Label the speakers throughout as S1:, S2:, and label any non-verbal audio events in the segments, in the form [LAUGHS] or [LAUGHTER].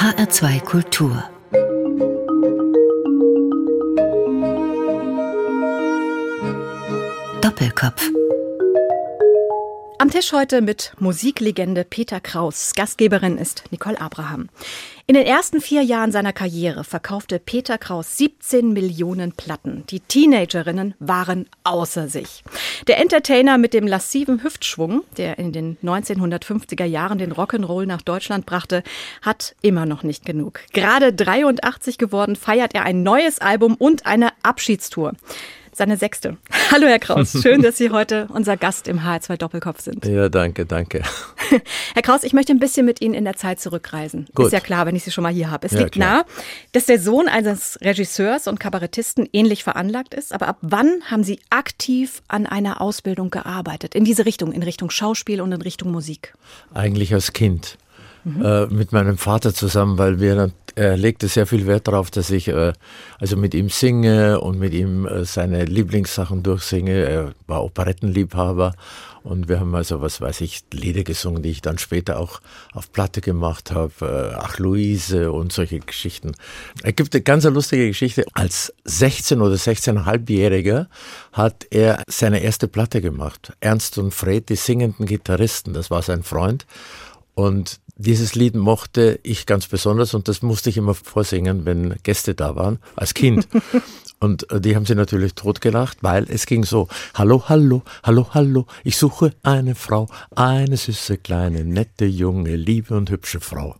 S1: HR2 Kultur Doppelkopf
S2: am Tisch heute mit Musiklegende Peter Kraus. Gastgeberin ist Nicole Abraham. In den ersten vier Jahren seiner Karriere verkaufte Peter Kraus 17 Millionen Platten. Die Teenagerinnen waren außer sich. Der Entertainer mit dem lassiven Hüftschwung, der in den 1950er Jahren den Rock'n'Roll nach Deutschland brachte, hat immer noch nicht genug. Gerade 83 geworden feiert er ein neues Album und eine Abschiedstour seine sechste. Hallo Herr Kraus, [LAUGHS] schön, dass Sie heute unser Gast im HR2 Doppelkopf sind.
S3: Ja, danke, danke. [LAUGHS]
S2: Herr Kraus, ich möchte ein bisschen mit Ihnen in der Zeit zurückreisen. Gut. Ist ja klar, wenn ich Sie schon mal hier habe. Es ja, liegt klar. nahe, dass der Sohn eines Regisseurs und Kabarettisten ähnlich veranlagt ist. Aber ab wann haben Sie aktiv an einer Ausbildung gearbeitet? In diese Richtung, in Richtung Schauspiel und in Richtung Musik?
S3: Eigentlich als Kind. Mhm. Äh, mit meinem Vater zusammen, weil wir er legte sehr viel Wert darauf, dass ich äh, also mit ihm singe und mit ihm äh, seine Lieblingssachen durchsinge. Er war Operettenliebhaber und wir haben also, was weiß ich, Lieder gesungen, die ich dann später auch auf Platte gemacht habe. Äh, Ach, Luise und solche Geschichten. Es gibt eine ganz lustige Geschichte. Als 16- oder 16,5-Jähriger hat er seine erste Platte gemacht. Ernst und Fred, die singenden Gitarristen, das war sein Freund. Und dieses Lied mochte ich ganz besonders und das musste ich immer vorsingen, wenn Gäste da waren, als Kind. [LAUGHS] Und äh, die haben sie natürlich totgelacht, weil es ging so, hallo, hallo, hallo, hallo, ich suche eine Frau, eine süße, kleine, nette, junge, liebe und hübsche Frau.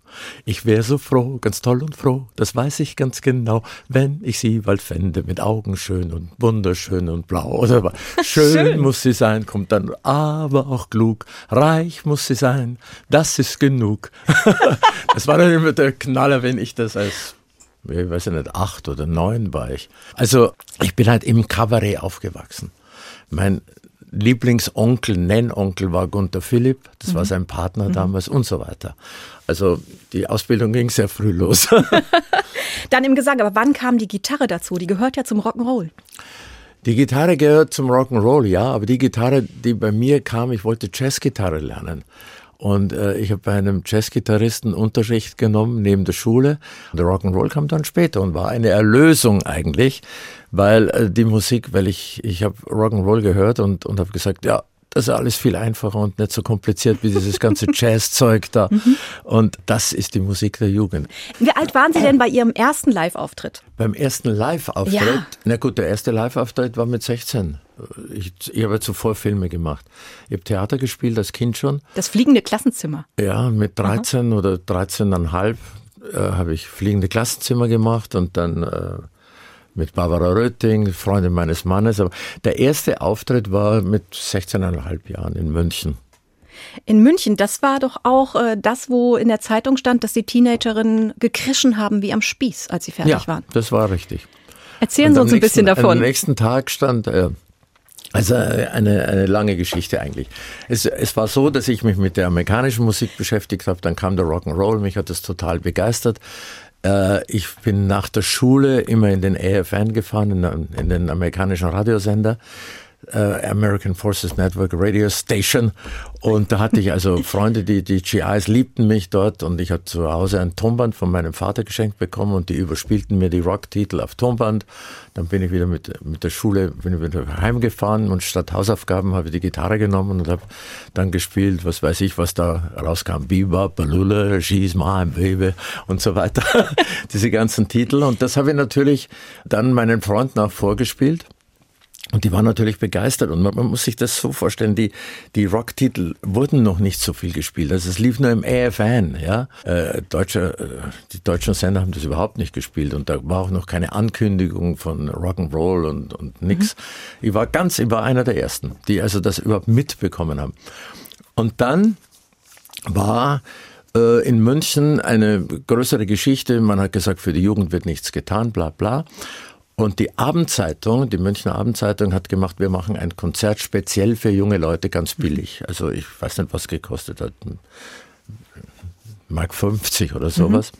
S3: Ich wäre so froh, ganz toll und froh, das weiß ich ganz genau, wenn ich sie bald fände, mit Augen schön und wunderschön und blau. Oder [LAUGHS] schön, schön muss sie sein, kommt dann aber auch klug, reich muss sie sein, das ist genug. [LAUGHS] das war dann immer der Knaller, wenn ich das als ich weiß nicht, acht oder neun war ich. Also ich bin halt im Kabarett aufgewachsen. Mein Lieblingsonkel, Nennonkel war Gunther Philipp, das mhm. war sein Partner mhm. damals und so weiter. Also die Ausbildung ging sehr früh los. [LAUGHS]
S2: Dann im Gesang, aber wann kam die Gitarre dazu? Die gehört ja zum Rock'n'Roll.
S3: Die Gitarre gehört zum Rock'n'Roll, ja, aber die Gitarre, die bei mir kam, ich wollte Jazzgitarre lernen. Und äh, ich habe bei einem Jazzgitarristen Unterricht genommen neben der Schule. Der Rock'n'Roll kam dann später und war eine Erlösung eigentlich, weil äh, die Musik, weil ich ich habe Rock'n'Roll gehört und und habe gesagt, ja, das ist alles viel einfacher und nicht so kompliziert wie dieses ganze [LAUGHS] Jazzzeug da. Mhm. Und das ist die Musik der Jugend.
S2: Wie alt waren Sie denn bei Ihrem ersten Live-Auftritt?
S3: Beim ersten Live-Auftritt? Ja. Na gut, der erste Live-Auftritt war mit 16 ich, ich habe zuvor Filme gemacht. Ich habe Theater gespielt als Kind schon.
S2: Das fliegende Klassenzimmer?
S3: Ja, mit 13 Aha. oder 13,5 äh, habe ich fliegende Klassenzimmer gemacht und dann äh, mit Barbara Rötting, Freundin meines Mannes. Aber der erste Auftritt war mit 16,5 Jahren in München.
S2: In München, das war doch auch äh, das, wo in der Zeitung stand, dass die Teenagerinnen gekrischen haben wie am Spieß, als sie fertig
S3: ja,
S2: waren.
S3: Das war richtig.
S2: Erzählen Sie uns ein bisschen davon.
S3: Am nächsten Tag stand äh, also eine, eine lange Geschichte eigentlich. Es, es war so, dass ich mich mit der amerikanischen Musik beschäftigt habe, dann kam der Rock'n'Roll, mich hat das total begeistert. Äh, ich bin nach der Schule immer in den AFN gefahren, in, den amerikanischen Radiosender American Forces Network Radio Station. Und da hatte ich also [LAUGHS] Freunde, die, die GIs liebten mich dort und ich habe zu Hause ein Tonband von meinem Vater geschenkt bekommen und die überspielten mir die Rocktitel auf Tonband. Dann bin ich wieder mit, mit der Schule, bin ich wieder heimgefahren und statt Hausaufgaben habe ich die Gitarre genommen und habe dann gespielt, was weiß ich, was da rauskam. Biba, Balula, She's My Baby und so weiter. [LAUGHS] Diese ganzen Titel. Und das habe ich natürlich dann meinen Freunden auch vorgespielt. Und die waren natürlich begeistert. Und man, man, muss sich das so vorstellen, die, die Rocktitel wurden noch nicht so viel gespielt. Also es lief nur im AFN, ja. Äh, Deutsche, äh, die deutschen Sender haben das überhaupt nicht gespielt. Und da war auch noch keine Ankündigung von Rock'n'Roll und, und nix. Mhm. Ich war ganz, ich war einer der ersten, die also das überhaupt mitbekommen haben. Und dann war äh, in München eine größere Geschichte. Man hat gesagt, für die Jugend wird nichts getan, bla bla. Und die Abendzeitung, die Münchner Abendzeitung hat gemacht, wir machen ein Konzert speziell für junge Leute ganz billig. Also ich weiß nicht, was gekostet hat. Mark 50 oder sowas. Mhm.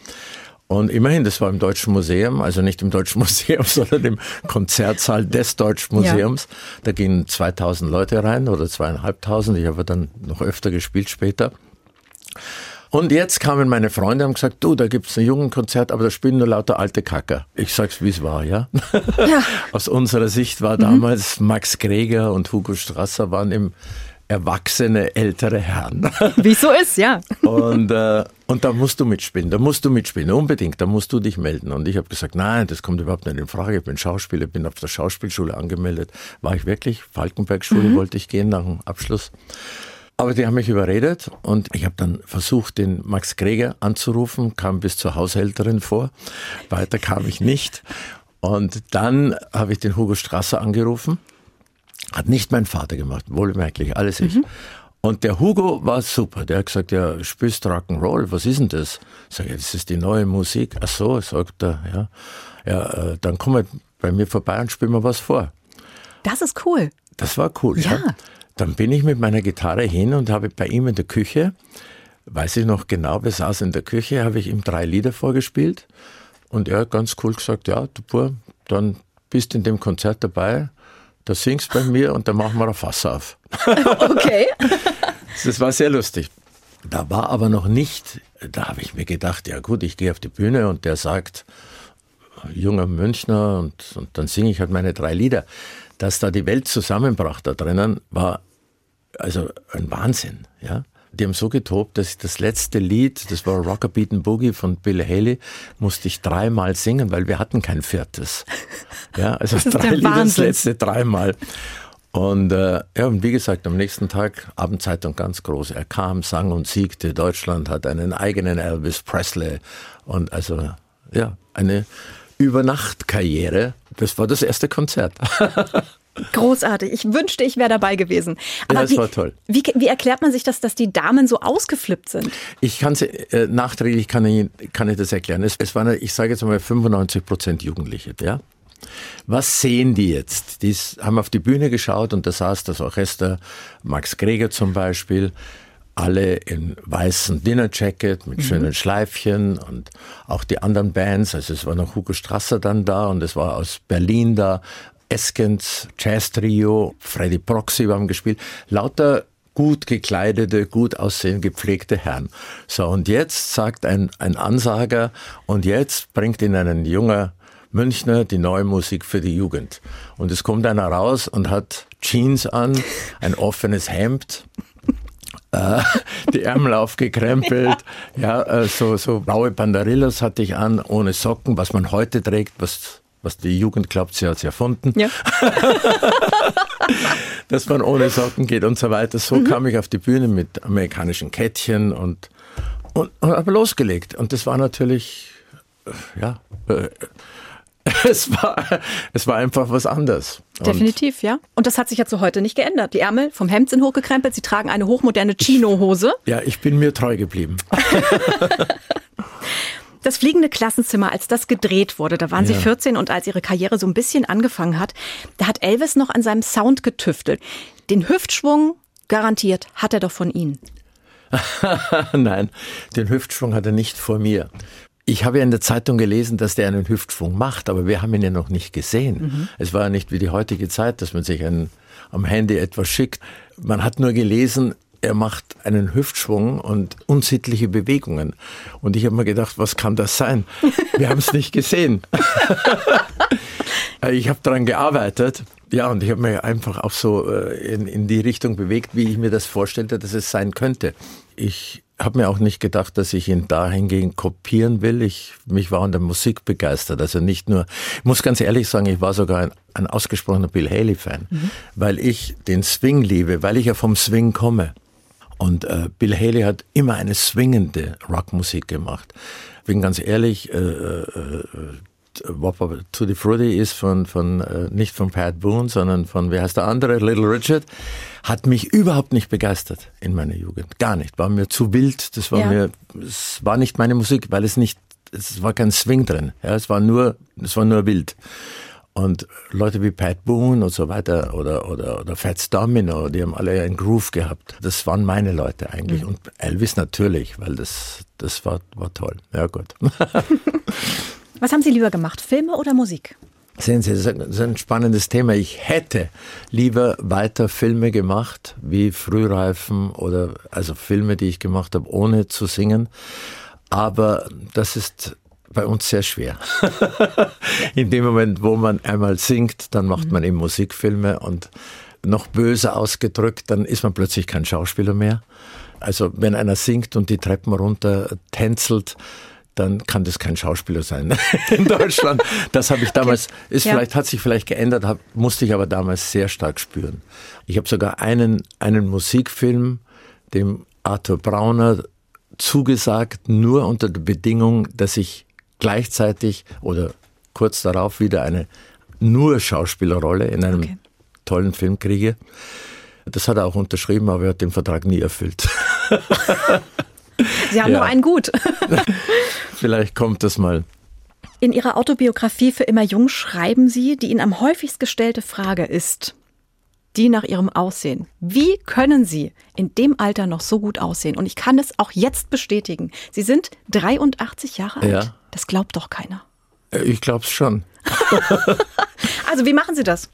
S3: Und immerhin, das war im Deutschen Museum, also nicht im Deutschen [LAUGHS] Museum, sondern im Konzertsaal des Deutschen Museums. Ja. Da gingen 2000 Leute rein oder zweieinhalbtausend. Ich habe dann noch öfter gespielt später. Und jetzt kamen meine Freunde und haben gesagt, du, da gibt's ein Jugendkonzert, aber da spielen nur lauter alte Kacker. Ich sag's, wie es war, ja? ja. [LAUGHS] Aus unserer Sicht war mhm. damals Max Greger und Hugo Strasser waren im erwachsene ältere Herren. [LAUGHS]
S2: Wie so ist, ja.
S3: Und, äh, und da musst du mitspielen, da musst du mitspielen, unbedingt, da musst du dich melden. Und ich habe gesagt, nein, das kommt überhaupt nicht in Frage, ich bin Schauspieler, bin auf der Schauspielschule angemeldet. War ich wirklich, Falkenberg-Schule mhm. wollte ich gehen nach dem Abschluss. Aber die haben mich überredet und ich habe dann versucht, den Max Greger anzurufen, kam bis zur Haushälterin vor. Weiter kam ich nicht. Und dann habe ich den Hugo Strasser angerufen hat nicht mein Vater gemacht, wohlmerklich, alles ich. Mhm. Und der Hugo war super. Der hat gesagt, ja, spielst Rock'n'Roll, was ist denn das? Sag ich, das ist die neue Musik. Ach so, sagt er, ja. Ja, äh, dann komm mal bei mir vorbei und spiel mir was vor.
S2: Das ist cool.
S3: Das war cool, ja. ja. Dann bin ich mit meiner Gitarre hin und habe bei ihm in der Küche, weiß ich noch genau, wir saßen in der Küche, habe ich ihm drei Lieder vorgespielt. Und er hat ganz cool gesagt, ja, du Pur, dann bist in dem Konzert dabei da singst bei mir und dann machen wir ein Fass auf. [LAUGHS]
S2: Okay. [LAUGHS]
S3: das war sehr lustig. Da war aber noch nicht, da habe ich mir gedacht, ja gut, ich gehe auf die Bühne und der sagt, junger Münchner und, und dann singe ich halt meine drei Lieder. Dass da die Welt zusammenbrach da drinnen, war also ein Wahnsinn, ja. Die haben so getobt, dass ich das letzte Lied, das war Rocker Beaten Boogie von Bill Haley, musste ich dreimal singen, weil wir hatten kein viertes. Ja, also drei Lieder, das letzte dreimal. Und äh, ja, und wie gesagt, am nächsten Tag Abendzeitung ganz groß. Er kam, sang und siegte. Deutschland hat einen eigenen Elvis Presley. Und also, ja, eine Übernachtkarriere. Das war das erste Konzert. [LAUGHS]
S2: Großartig. Ich wünschte, ich wäre dabei gewesen.
S3: Aber ja, das wie, war toll.
S2: Wie, wie, erklärt man sich das, dass die Damen so ausgeflippt sind?
S3: Ich kann es äh, nachträglich kann ich, kann ich das erklären. Es, es waren, ich sage jetzt mal 95 Prozent Jugendliche, ja. Was sehen die jetzt? Die haben auf die Bühne geschaut und da saß das Orchester, Max Greger zum Beispiel, alle in weißen Dinnerjacket mit mhm. schönen Schleifchen und auch die anderen Bands. Also es war noch Hugo Strasser dann da und es war aus Berlin da Eskens Jazz Trio, Freddy Proxy haben gespielt, lauter gut gekleidete, gut aussehend gepflegte Herren. So, und jetzt sagt ein, ein Ansager, und jetzt bringt ihn ein junger Münchner die neue Musik für die Jugend. Und es kommt einer raus und hat Jeans an, ein [LAUGHS] offenes Hemd, äh, die Ärmel aufgekrempelt, [LAUGHS] ja, ja äh, so, so blaue Banderillas hatte ich an, ohne Socken, was man heute trägt, was was die Jugend glaubt, sie hat es erfunden. Ja. [LAUGHS] dass man ohne Socken geht und so weiter. So mhm. kam ich auf die Bühne mit amerikanischen Kettchen und, und, und habe losgelegt. Und das war natürlich, ja, äh, [LAUGHS] es war, es war einfach was anderes.
S2: Definitiv, ja. Und das hat sich ja zu heute nicht geändert. Die Ärmel vom Hemd sind hochgekrempelt, sie tragen eine hochmoderne Chino-Hose.
S3: Ja, ich bin mir treu geblieben. [LAUGHS]
S2: Das fliegende Klassenzimmer, als das gedreht wurde, da waren ja. Sie 14 und als Ihre Karriere so ein bisschen angefangen hat, da hat Elvis noch an seinem Sound getüftelt. Den Hüftschwung, garantiert, hat er doch von Ihnen. [LAUGHS]
S3: Nein, den Hüftschwung hat er nicht vor mir. Ich habe ja in der Zeitung gelesen, dass der einen Hüftschwung macht, aber wir haben ihn ja noch nicht gesehen. Mhm. Es war ja nicht wie die heutige Zeit, dass man sich einen, am Handy etwas schickt. Man hat nur gelesen, er macht einen Hüftschwung und unsittliche Bewegungen. Und ich habe mir gedacht, was kann das sein? Wir haben es nicht gesehen. [LAUGHS] ich habe daran gearbeitet. Ja, und ich habe mich einfach auch so äh, in, in die Richtung bewegt, wie ich mir das vorstellte, dass es sein könnte. Ich habe mir auch nicht gedacht, dass ich ihn dahingehend kopieren will. Ich mich war an der Musik begeistert. Also nicht nur, ich muss ganz ehrlich sagen, ich war sogar ein, ein ausgesprochener Bill Haley-Fan, mhm. weil ich den Swing liebe, weil ich ja vom Swing komme. Und äh, Bill Haley hat immer eine swingende Rockmusik gemacht. Bin ganz ehrlich, äh, äh, äh Tutti Frutti ist von, von äh, nicht von Pat Boone, sondern von, wie heißt der andere, Little Richard, hat mich überhaupt nicht begeistert in meiner Jugend. Gar nicht. War mir zu wild, das war ja. mir, es war nicht meine Musik, weil es nicht, es war kein Swing drin. Ja, es war nur, es war nur wild. Und Leute wie Pat Boone und so weiter oder, oder, oder Fats Domino, die haben alle einen Groove gehabt. Das waren meine Leute eigentlich. Mhm. Und Elvis natürlich, weil das, das war, war toll. Ja, gut. [LAUGHS]
S2: Was haben Sie lieber gemacht, Filme oder Musik?
S3: Sehen Sie, das ist ein spannendes Thema. Ich hätte lieber weiter Filme gemacht, wie Frühreifen oder also Filme, die ich gemacht habe, ohne zu singen. Aber das ist bei uns sehr schwer. [LAUGHS] In dem Moment, wo man einmal singt, dann macht man eben Musikfilme und noch böse ausgedrückt, dann ist man plötzlich kein Schauspieler mehr. Also wenn einer singt und die Treppen runter tänzelt, dann kann das kein Schauspieler sein [LAUGHS] in Deutschland. Das habe ich damals, ist ja. vielleicht, hat sich vielleicht geändert, hab, musste ich aber damals sehr stark spüren. Ich habe sogar einen, einen Musikfilm, dem Arthur Brauner zugesagt, nur unter der Bedingung, dass ich gleichzeitig oder kurz darauf wieder eine nur Schauspielerrolle in einem okay. tollen Film kriege. Das hat er auch unterschrieben, aber er hat den Vertrag nie erfüllt. [LAUGHS]
S2: Sie haben ja. noch einen gut. [LAUGHS]
S3: Vielleicht kommt das mal.
S2: In Ihrer Autobiografie für immer jung schreiben Sie, die Ihnen am häufigst gestellte Frage ist, die nach Ihrem Aussehen. Wie können Sie in dem Alter noch so gut aussehen? Und ich kann es auch jetzt bestätigen. Sie sind 83 Jahre alt. Ja. Das glaubt doch keiner.
S3: Äh, ich glaube es schon. [LAUGHS]
S2: also wie machen Sie das?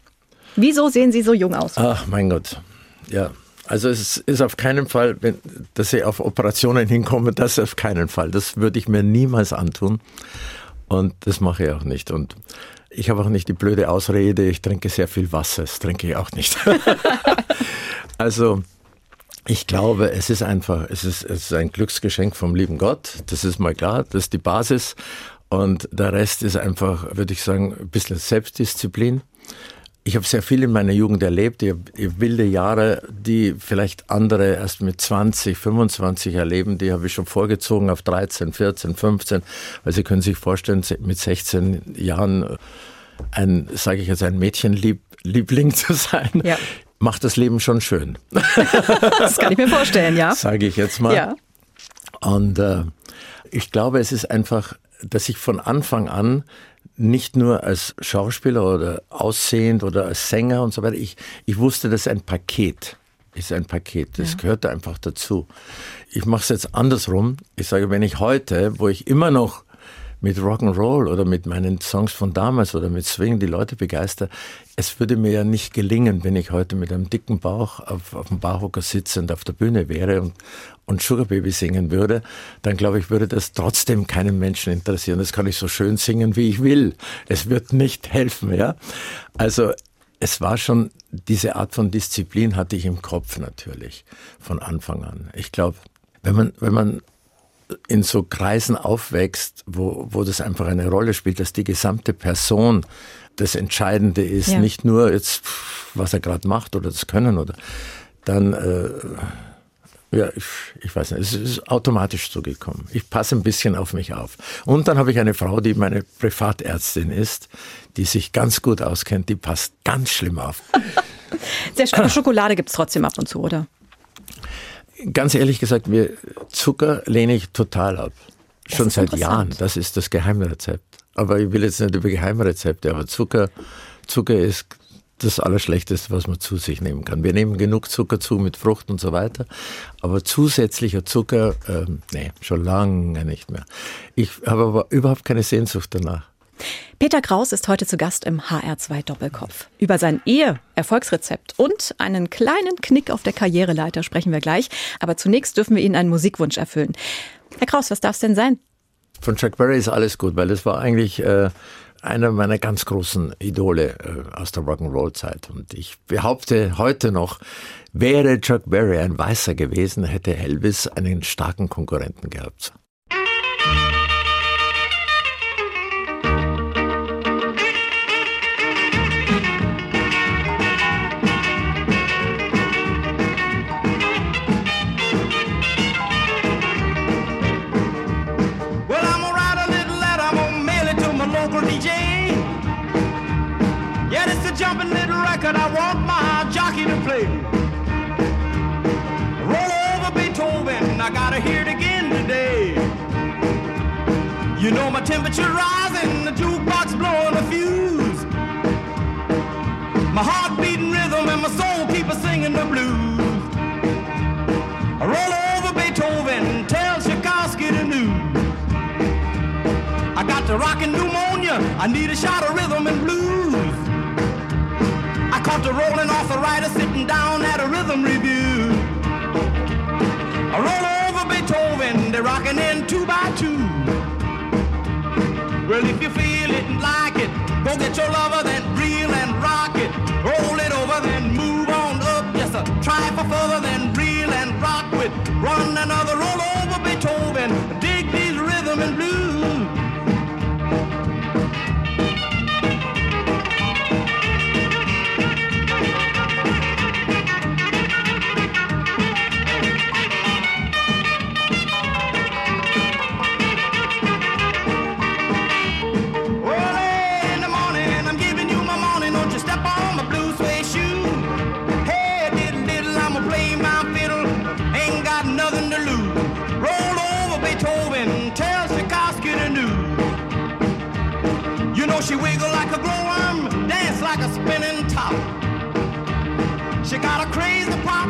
S2: Wieso sehen Sie so jung aus?
S3: Ach mein Gott. Ja, also es ist auf keinen Fall, dass ich auf Operationen hinkomme, das auf keinen Fall. Das würde ich mir niemals antun. Und das mache ich auch nicht. Und ich habe auch nicht die blöde Ausrede, ich trinke sehr viel Wasser. Das trinke ich auch nicht. [LAUGHS] also ich glaube, es ist einfach, es ist, es ist ein Glücksgeschenk vom lieben Gott. Das ist mal klar, das ist die Basis. Und der Rest ist einfach, würde ich sagen, ein bisschen Selbstdisziplin ich habe sehr viel in meiner Jugend erlebt, ich habe wilde Jahre, die vielleicht andere erst mit 20, 25 erleben, die habe ich schon vorgezogen auf 13, 14, 15, weil Sie können sich vorstellen, mit 16 Jahren ein, sage ich jetzt, ein Mädchenliebling [LAUGHS] zu sein. Ja. Macht das Leben schon schön. [LAUGHS]
S2: das kann ich mir vorstellen, ja.
S3: Sage ich jetzt mal. Ja. Und äh, ich glaube, es ist einfach, dass ich von Anfang an nicht nur als Schauspieler oder aussehend oder als Sänger und so weiter. Ich, ich wusste, das ist ein Paket. Ist ein Paket. Das ja. gehört einfach dazu. Ich mache es jetzt andersrum. Ich sage, wenn ich heute, wo ich immer noch mit Rock'n'Roll oder mit meinen Songs von damals oder mit Swing die Leute begeister. Es würde mir ja nicht gelingen, wenn ich heute mit einem dicken Bauch auf, auf dem Barhocker sitzend auf der Bühne wäre und, und Sugar Baby singen würde, dann glaube ich, würde das trotzdem keinen Menschen interessieren. Das kann ich so schön singen, wie ich will. Es wird nicht helfen, ja. Also, es war schon, diese Art von Disziplin hatte ich im Kopf natürlich von Anfang an. Ich glaube, wenn man, wenn man in so Kreisen aufwächst, wo, wo das einfach eine Rolle spielt, dass die gesamte Person das Entscheidende ist, ja. nicht nur jetzt, was er gerade macht oder das Können oder dann, äh, ja, ich, ich weiß nicht, es ist automatisch zugekommen. Ich passe ein bisschen auf mich auf. Und dann habe ich eine Frau, die meine Privatärztin ist, die sich ganz gut auskennt, die passt ganz schlimm auf. [LAUGHS]
S2: Der Schokolade gibt es trotzdem ab und zu, oder?
S3: Ganz ehrlich gesagt, mir Zucker lehne ich total ab. Schon seit Jahren. Das ist das Geheimrezept. Aber ich will jetzt nicht über Geheimrezepte, aber Zucker, Zucker ist das Allerschlechteste, was man zu sich nehmen kann. Wir nehmen genug Zucker zu mit Frucht und so weiter, aber zusätzlicher Zucker, ähm, nee, schon lange nicht mehr. Ich habe aber überhaupt keine Sehnsucht danach.
S2: Peter Kraus ist heute zu Gast im HR2 Doppelkopf. Über sein Ehe-Erfolgsrezept und einen kleinen Knick auf der Karriereleiter sprechen wir gleich. Aber zunächst dürfen wir Ihnen einen Musikwunsch erfüllen. Herr Kraus, was darf es denn sein?
S3: Von Chuck Berry ist alles gut, weil das war eigentlich äh, einer meiner ganz großen Idole äh, aus der Rock'n'Roll-Zeit. Und ich behaupte heute noch, wäre Chuck Berry ein Weißer gewesen, hätte Elvis einen starken Konkurrenten gehabt. You know my temperature rising, the jukebox blowing a fuse. My heart beating rhythm and my soul keep a singing the blues. I roll over Beethoven, tell Tchaikovsky the news. I got the rockin' pneumonia
S4: I need a shot of rhythm and blues. I caught the rolling rider sitting down at a rhythm review. I roll over Beethoven, they're rocking in two by two. Well, if you feel it and like it, go get your lover, then reel and rock it. Roll it over, then move on up. Sir. Try for further, then reel and rock with. Run another roll over Beethoven. Dig these rhythm and blues.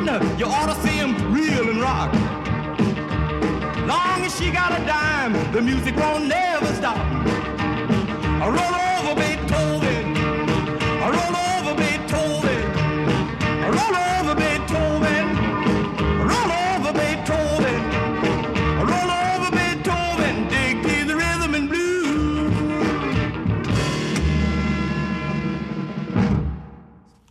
S4: You ought to see him reel and rock. Long as she got a dime, the music won't never stop. Roll over Beethoven.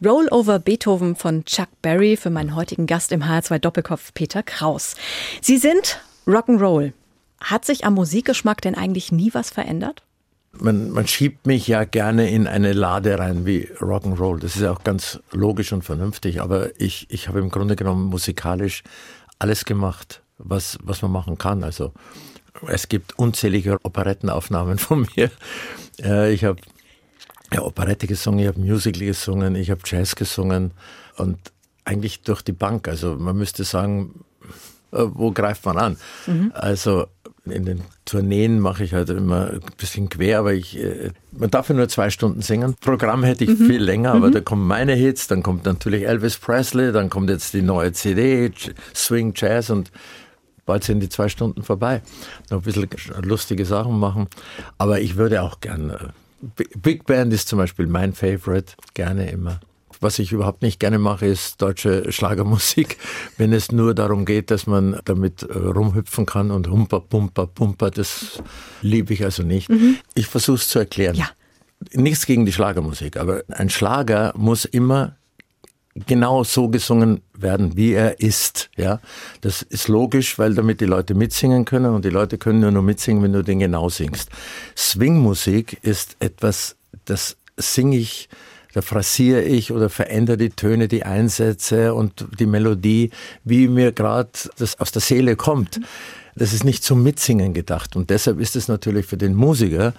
S4: Roll Over Beethoven
S2: von Chuck Berry für meinen heutigen Gast im HR2 Doppelkopf Peter Kraus. Sie sind Rock'n'Roll. Hat sich am Musikgeschmack denn eigentlich nie was verändert?
S3: Man, man schiebt mich ja gerne in eine Lade rein wie Rock'n'Roll. Das ist ja auch ganz logisch und vernünftig. Aber ich, ich habe im Grunde genommen musikalisch alles gemacht, was, was man machen kann. Also es gibt unzählige Operettenaufnahmen [LAUGHS] von mir. Äh, Ich habe ja, Operette gesungen, ich habe Musical gesungen, ich habe Jazz gesungen und eigentlich durch die Bank. Also man müsste sagen, äh, wo greift man an? Also in den Tourneen mache ich halt immer ein bisschen quer, aber ich, äh, man darf ja nur zwei Stunden singen. Programm hätte ich viel länger, aber da kommen meine Hits, dann kommt natürlich Elvis Presley, dann kommt jetzt die neue CD, Swing Jazz und bald sind die zwei Stunden vorbei. Noch ein bisschen lustige Sachen machen. Aber ich würde auch gern, äh, Big Band ist zum Beispiel mein Favorite, gerne immer. Was ich überhaupt nicht gerne mache, ist deutsche Schlagermusik, [LAUGHS] wenn es nur darum geht, dass man damit äh, rumhüpfen kann und humper, pumper, pumper, das liebe ich also nicht. Ich versuche es zu erklären.
S2: Ja.
S3: Nichts gegen die Schlagermusik, aber ein Schlager muss immer genau so gesungen werden, wie er ist. Ja, das ist logisch, weil damit die Leute mitsingen können und die Leute können nur noch mitsingen, wenn du den genau singst. Swingmusik ist etwas, das singe ich, da phrasiere ich oder verändere die Töne, die Einsätze und die Melodie, wie mir gerade das aus der Seele kommt. Das ist nicht zum Mitsingen gedacht und deshalb ist es natürlich für den Musiker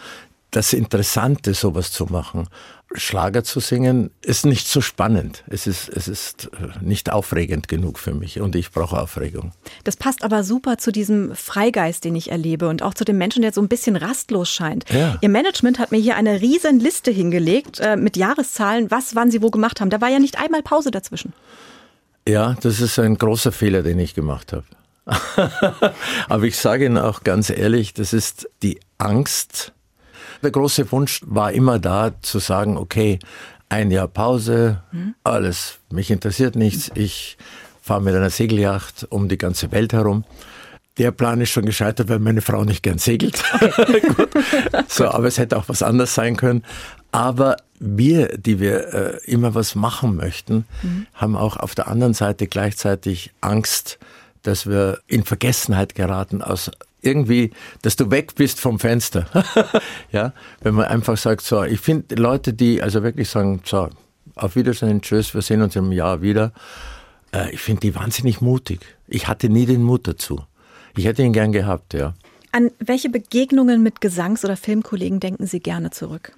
S3: das Interessante, sowas zu machen. Schlager zu singen ist nicht so spannend. Es ist, es ist äh, nicht aufregend genug für mich und ich brauche Aufregung.
S2: Das passt aber super zu diesem Freigeist, den ich erlebe und auch zu dem Menschen, der so ein bisschen rastlos scheint.
S3: Ja.
S2: Ihr Management hat mir hier eine riesen Liste hingelegt äh, mit Jahreszahlen, was, wann Sie wo gemacht haben. Da war ja nicht einmal Pause dazwischen.
S3: Ja, das ist ein großer Fehler, den ich gemacht habe. [LAUGHS] Aber ich sage Ihnen auch ganz ehrlich, das ist die Angst. Der große Wunsch war immer da, zu sagen, okay, ein Jahr Pause, alles, mich interessiert nichts, ich fahre mit einer Segelyacht um die ganze Welt herum. Der Plan ist schon gescheitert, weil meine Frau nicht gern segelt. [LAUGHS] Gut. [LAUGHS] So, aber es hätte auch was anderes sein können. Aber wir, die wir äh, immer was machen möchten, haben auch auf der anderen Seite gleichzeitig Angst, dass wir in Vergessenheit geraten aus irgendwie, dass du weg bist vom Fenster. [LAUGHS] ja, wenn man einfach sagt, so, ich finde Leute, die also wirklich sagen, so, auf Wiedersehen, tschüss, wir sehen uns im Jahr wieder. Äh, ich finde die wahnsinnig mutig. Ich hatte nie den Mut dazu. Ich hätte ihn gern gehabt, ja.
S2: An welche Begegnungen mit Gesangs- oder Filmkollegen denken Sie gerne zurück?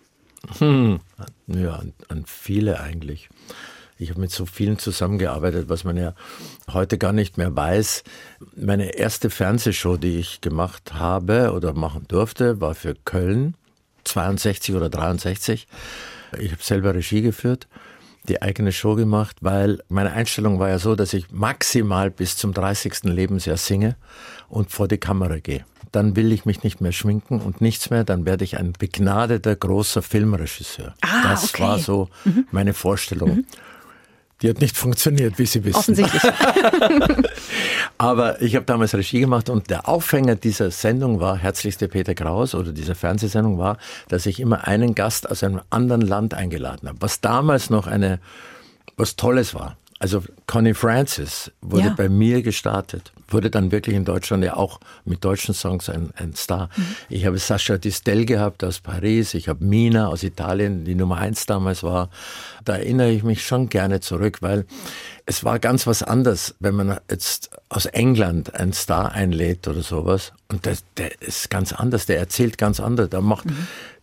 S3: Hm, ja, an, an viele eigentlich. Ich habe mit so vielen zusammengearbeitet, was man ja heute gar nicht mehr weiß. Meine erste Fernsehshow, die ich gemacht habe oder machen durfte, war für Köln, 62 oder 63. Ich habe selber Regie geführt. die eigene Show gemacht, weil meine Einstellung war ja so, dass ich maximal bis zum 30. Lebensjahr singe und vor die Kamera gehe. Dann will ich mich nicht mehr schminken und nichts mehr, dann werde ich ein begnadeter großer Filmregisseur.
S2: Ah,
S3: das
S2: okay.
S3: war so meine Vorstellung. Die hat nicht funktioniert, wie Sie wissen.
S2: Offensichtlich. [LAUGHS]
S3: Aber ich habe damals Regie gemacht und der Aufhänger dieser Sendung war, herzlichste Peter Kraus oder dieser Fernsehsendung war, dass ich immer einen Gast aus einem anderen Land eingeladen habe, was damals noch eine, was Tolles war. Also Connie Francis wurde
S2: Ja.
S3: bei mir gestartet, wurde dann wirklich in Deutschland ja auch mit deutschen Songs ein, ein Star. Ich habe Sascha Distel gehabt aus Paris, ich habe Mina aus Italien, die Nummer eins damals war. Da erinnere ich mich schon gerne zurück, weil es war ganz was anderes, wenn man jetzt aus England einen Star einlädt oder sowas. Und der, der ist ganz anders, der erzählt ganz anders. Da, macht,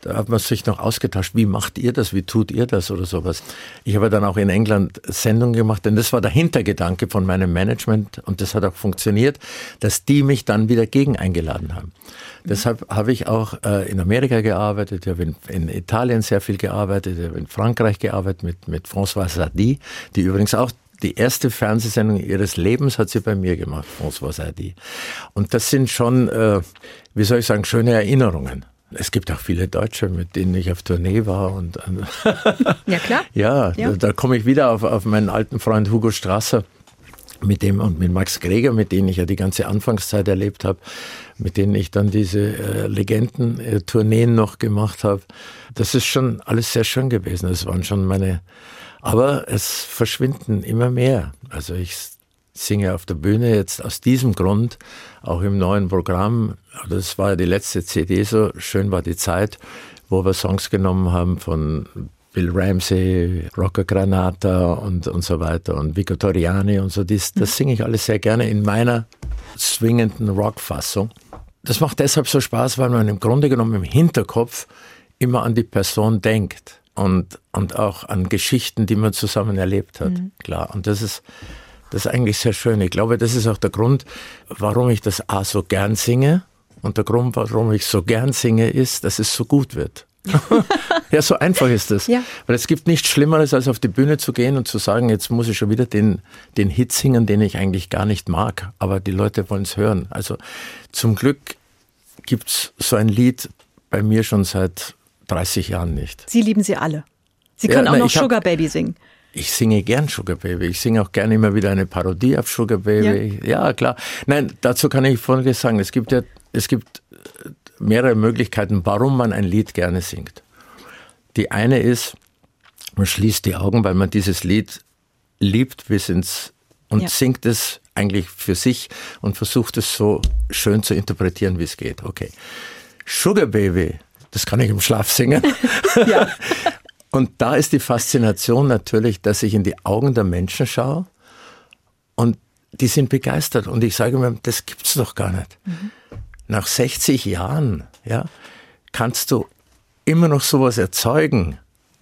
S3: da hat man sich noch ausgetauscht, wie macht ihr das, wie tut ihr das oder sowas. Ich habe dann auch in England Sendungen gemacht, denn das war der Hintergedanke von meinem Management und das hat auch funktioniert, dass die mich dann wieder gegen eingeladen haben. Deshalb habe ich auch äh, in Amerika gearbeitet, ich habe in, in Italien sehr viel gearbeitet, ich habe in Frankreich gearbeitet mit, mit François Sardy, die übrigens auch die erste Fernsehsendung ihres Lebens hat sie bei mir gemacht, François Sardy. Und das sind schon, äh, wie soll ich sagen, schöne Erinnerungen. Es gibt auch viele Deutsche, mit denen ich auf Tournee war und äh,
S2: Ja, klar. [LAUGHS]
S3: ja,
S2: Ja.
S3: Da, da komme ich wieder auf, auf meinen alten Freund Hugo Strasser, mit dem und mit Max Greger, mit denen ich ja die ganze Anfangszeit erlebt habe, mit denen ich dann diese äh, Legenden-Tourneen noch gemacht habe. Das ist schon alles sehr schön gewesen. Das waren schon meine, aber es verschwinden immer mehr. Also ich singe auf der Bühne jetzt aus diesem Grund, auch im neuen Programm, das war ja die letzte CD so, schön war die Zeit, wo wir Songs genommen haben von Bill Ramsey, Rocco Granata und, und so weiter und Vico Toriani und so, das, das singe ich alles sehr gerne in meiner swingenden Rockfassung. Das macht deshalb so Spaß, weil man im Grunde genommen im Hinterkopf immer an die Person denkt und, und auch an Geschichten, die man zusammen erlebt hat. Klar. Und das ist, das ist eigentlich sehr schön. Ich glaube, das ist auch der Grund, warum ich das A so gern singe. Und der Grund, warum ich so gern singe, ist, dass es so gut wird. [LAUGHS] ja, so einfach ist das.
S2: Ja.
S3: Weil es gibt nichts Schlimmeres, als auf die Bühne zu gehen und zu sagen, jetzt muss ich schon wieder den, den Hit singen, den ich eigentlich gar nicht mag. Aber die Leute wollen es hören. Also zum Glück gibt's so ein Lied bei mir schon seit 30 Jahren nicht.
S2: Sie lieben sie alle. Sie
S3: Ja,
S2: können auch
S3: na,
S2: noch
S3: ich hab-
S2: Sugar Baby singen.
S3: Ich singe gern Sugar Baby. Ich singe auch gerne immer wieder eine Parodie auf Sugar Baby. Ja, klar. Nein, dazu kann ich Folgendes sagen. Es gibt ja, es gibt äh, mehrere Möglichkeiten, warum man ein Lied gerne singt. Die eine ist, man schließt die Augen, weil man dieses Lied liebt bis ins und
S2: Ja.
S3: singt es eigentlich für sich und versucht es so schön zu interpretieren, wie es geht. Okay. Sugar Baby, das kann ich im Schlaf singen. [LAUGHS]
S2: Ja. [LAUGHS]
S3: Und da ist die Faszination natürlich, dass ich in die Augen der Menschen schaue und die sind begeistert. Und ich sage mir, das gibt's doch gar nicht. Nach 60 Jahren, ja, kannst du immer noch sowas erzeugen.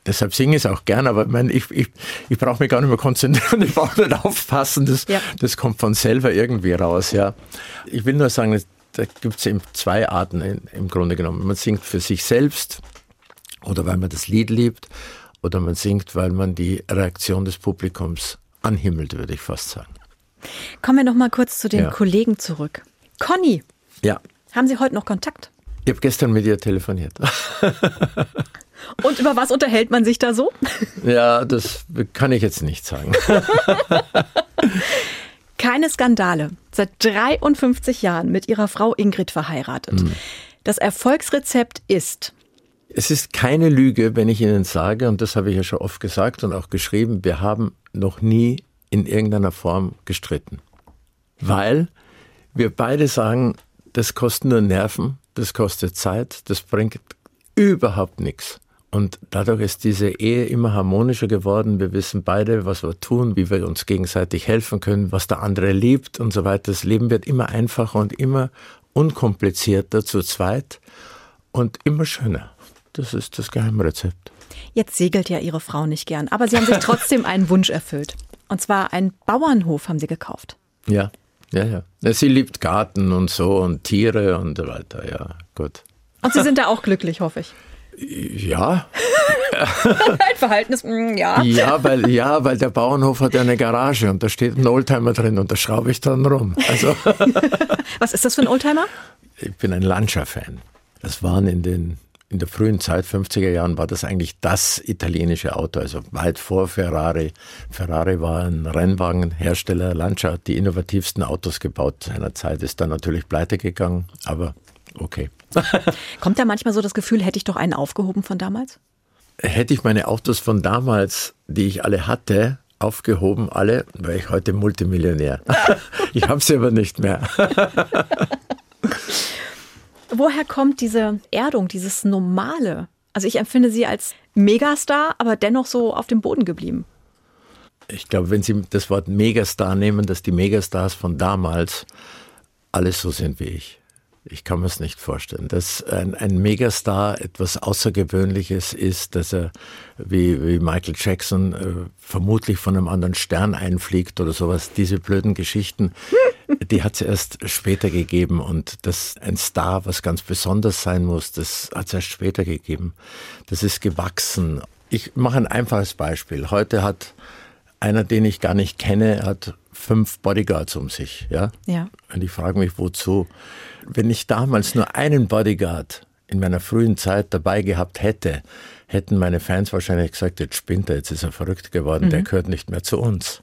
S3: Deshalb singe ich es auch gern, aber ich, meine, ich, ich, ich brauche mich gar nicht mehr konzentrieren, [LAUGHS] ich brauche nicht aufpassen, das,
S2: Ja.
S3: das kommt von selber irgendwie raus. Ja. Ich will nur sagen, da gibt es eben zwei Arten im Grunde genommen. Man singt für sich selbst oder weil man das Lied liebt oder man singt, weil man die Reaktion des Publikums anhimmelt, würde ich fast sagen.
S2: Kommen wir noch mal kurz zu den
S3: Ja.
S2: Kollegen zurück. Conny,
S3: Ja,
S2: haben Sie heute noch Kontakt?
S3: ich habe gestern mit ihr telefoniert. [LAUGHS]
S2: Und über was unterhält man sich da so?
S3: ja, das kann ich jetzt nicht sagen. [LAUGHS]
S2: Keine Skandale. Seit 53 Jahren mit ihrer Frau Ingrid verheiratet.
S3: Hm.
S2: Das Erfolgsrezept ist
S3: Es ist keine Lüge, wenn ich Ihnen sage, und das habe ich ja schon oft gesagt und auch geschrieben, wir haben noch nie in irgendeiner Form gestritten. Weil wir beide sagen, das kostet nur Nerven, das kostet Zeit, das bringt überhaupt nichts. Und dadurch ist diese Ehe immer harmonischer geworden. Wir wissen beide, was wir tun, wie wir uns gegenseitig helfen können, was der andere liebt und so weiter. Das Leben wird immer einfacher und immer unkomplizierter zu zweit und immer schöner. Das ist das Geheimrezept.
S2: Jetzt segelt ja Ihre Frau nicht gern, aber Sie haben sich trotzdem [LAUGHS] einen Wunsch erfüllt. Und zwar einen Bauernhof haben Sie gekauft.
S3: Ja, ja, ja. Sie liebt Garten und so und Tiere und so weiter. Ja, gut.
S2: Und Sie sind da auch [LAUGHS] glücklich, hoffe ich.
S3: Ja, [LAUGHS]
S2: Ein Verhalten mm, ja.
S3: Ja, weil, ja, weil der Bauernhof hat ja eine Garage und da steht ein Oldtimer drin und da schraube ich dann rum. Also,
S2: Was ist das für ein Oldtimer?
S3: ich bin ein Lancia-Fan. Das waren in den in der frühen Zeit, 50er Jahren, war das eigentlich das italienische Auto, also weit vor Ferrari. Ferrari war ein Rennwagenhersteller, Lancia hat die innovativsten Autos gebaut seiner Zeit, ist dann natürlich pleite gegangen, aber okay. [LAUGHS]
S2: Kommt da manchmal so das Gefühl, hätte ich doch einen aufgehoben von damals?
S3: Hätte ich meine Autos von damals, die ich alle hatte, aufgehoben, alle, wäre ich heute Multimillionär. [LAUGHS] ich habe sie aber nicht mehr. [LAUGHS]
S2: Woher kommt diese Erdung, dieses Normale? Also ich empfinde sie als Megastar, aber dennoch so auf dem Boden geblieben.
S3: Ich glaube, wenn Sie das Wort Megastar nehmen, dass die Megastars von damals alles so sind wie ich. Ich kann mir es nicht vorstellen. Dass ein, ein Megastar etwas Außergewöhnliches ist, dass er wie, wie Michael Jackson äh, vermutlich von einem anderen Stern einfliegt oder sowas. Diese blöden Geschichten, die hat es erst später gegeben. Und dass ein Star was ganz Besonderes sein muss, das hat es erst später gegeben. Das ist gewachsen. Ich mache ein einfaches Beispiel. Heute hat einer, den ich gar nicht kenne, hat fünf Bodyguards um sich. Ja?
S2: Ja.
S3: Und ich frage mich, wozu? Wenn ich damals nur einen Bodyguard in meiner frühen Zeit dabei gehabt hätte, hätten meine Fans wahrscheinlich gesagt, jetzt spinnt er, jetzt ist er verrückt geworden, der gehört nicht mehr zu uns.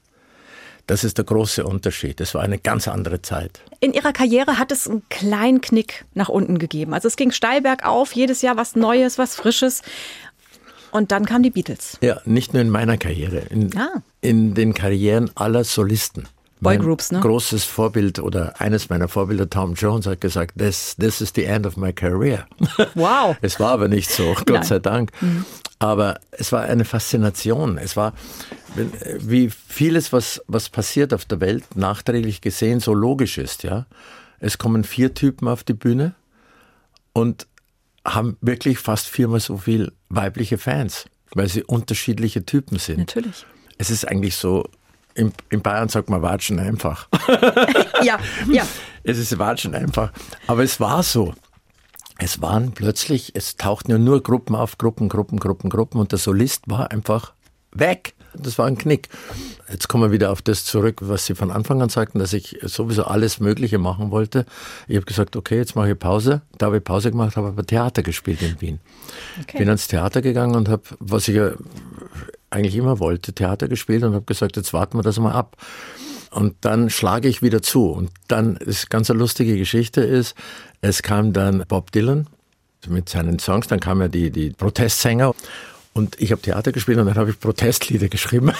S3: Das ist der große Unterschied. Das war eine ganz andere Zeit.
S2: In ihrer Karriere hat es einen kleinen Knick nach unten gegeben. Also es ging steil bergauf, jedes Jahr was Neues, was Frisches. Und dann kamen die Beatles.
S3: Ja, nicht nur in meiner Karriere, in,
S2: Ah.
S3: in den Karrieren aller Solisten.
S2: Boygroups, ne?
S3: Großes Vorbild oder eines meiner Vorbilder, Tom Jones, hat gesagt, this, this is the end of my career. [LAUGHS]
S2: Wow.
S3: Es war aber nicht so, [LAUGHS] Gott
S2: Nein.
S3: sei Dank. Aber es war eine Faszination. Es war, wenn- wie vieles, was, was passiert auf der Welt, nachträglich gesehen, so logisch ist, ja. Es kommen vier Typen auf die Bühne und haben wirklich fast viermal so viel weibliche Fans, weil sie unterschiedliche Typen sind.
S2: Natürlich.
S3: Es ist eigentlich so, in, in Bayern sagt man Watschen einfach. [LAUGHS]
S2: Ja, ja.
S3: Es ist Watschen einfach. Aber es war so. Es waren plötzlich, es tauchten ja nur Gruppen auf, Gruppen, Gruppen, Gruppen, Gruppen und der Solist war einfach weg. Das war ein Knick. Jetzt kommen wir wieder auf das zurück, was Sie von Anfang an sagten, dass ich sowieso alles Mögliche machen wollte. Ich habe gesagt, okay, jetzt mache ich Pause. Da habe ich Pause gemacht, habe aber Theater gespielt in Wien.
S2: Okay.
S3: Bin ans Theater gegangen und habe, was ich ja eigentlich immer wollte, Theater gespielt und habe gesagt, jetzt warten wir das mal ab. Und dann schlage ich wieder zu. Und dann ist ganz eine lustige Geschichte ist, es kam dann Bob Dylan mit seinen Songs, dann kamen ja die, die Protestsänger und ich habe Theater gespielt und dann habe ich Protestlieder geschrieben. [LAUGHS]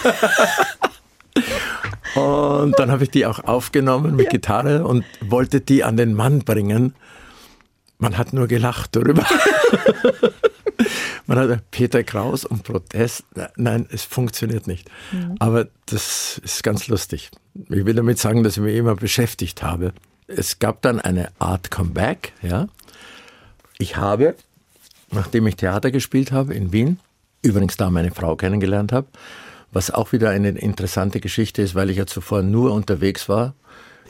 S3: und dann habe ich die auch aufgenommen mit Gitarre und wollte die an den Mann bringen. Man hat nur gelacht darüber. [LAUGHS] Man hat Peter Kraus und Protest. Nein, es funktioniert nicht. Aber das ist ganz lustig. Ich will damit sagen, dass ich mich immer beschäftigt habe. Es gab dann eine Art Comeback. Ja. Ich habe, nachdem ich Theater gespielt habe in Wien, übrigens da meine Frau kennengelernt habe, was auch wieder eine interessante Geschichte ist, weil ich ja zuvor nur unterwegs war.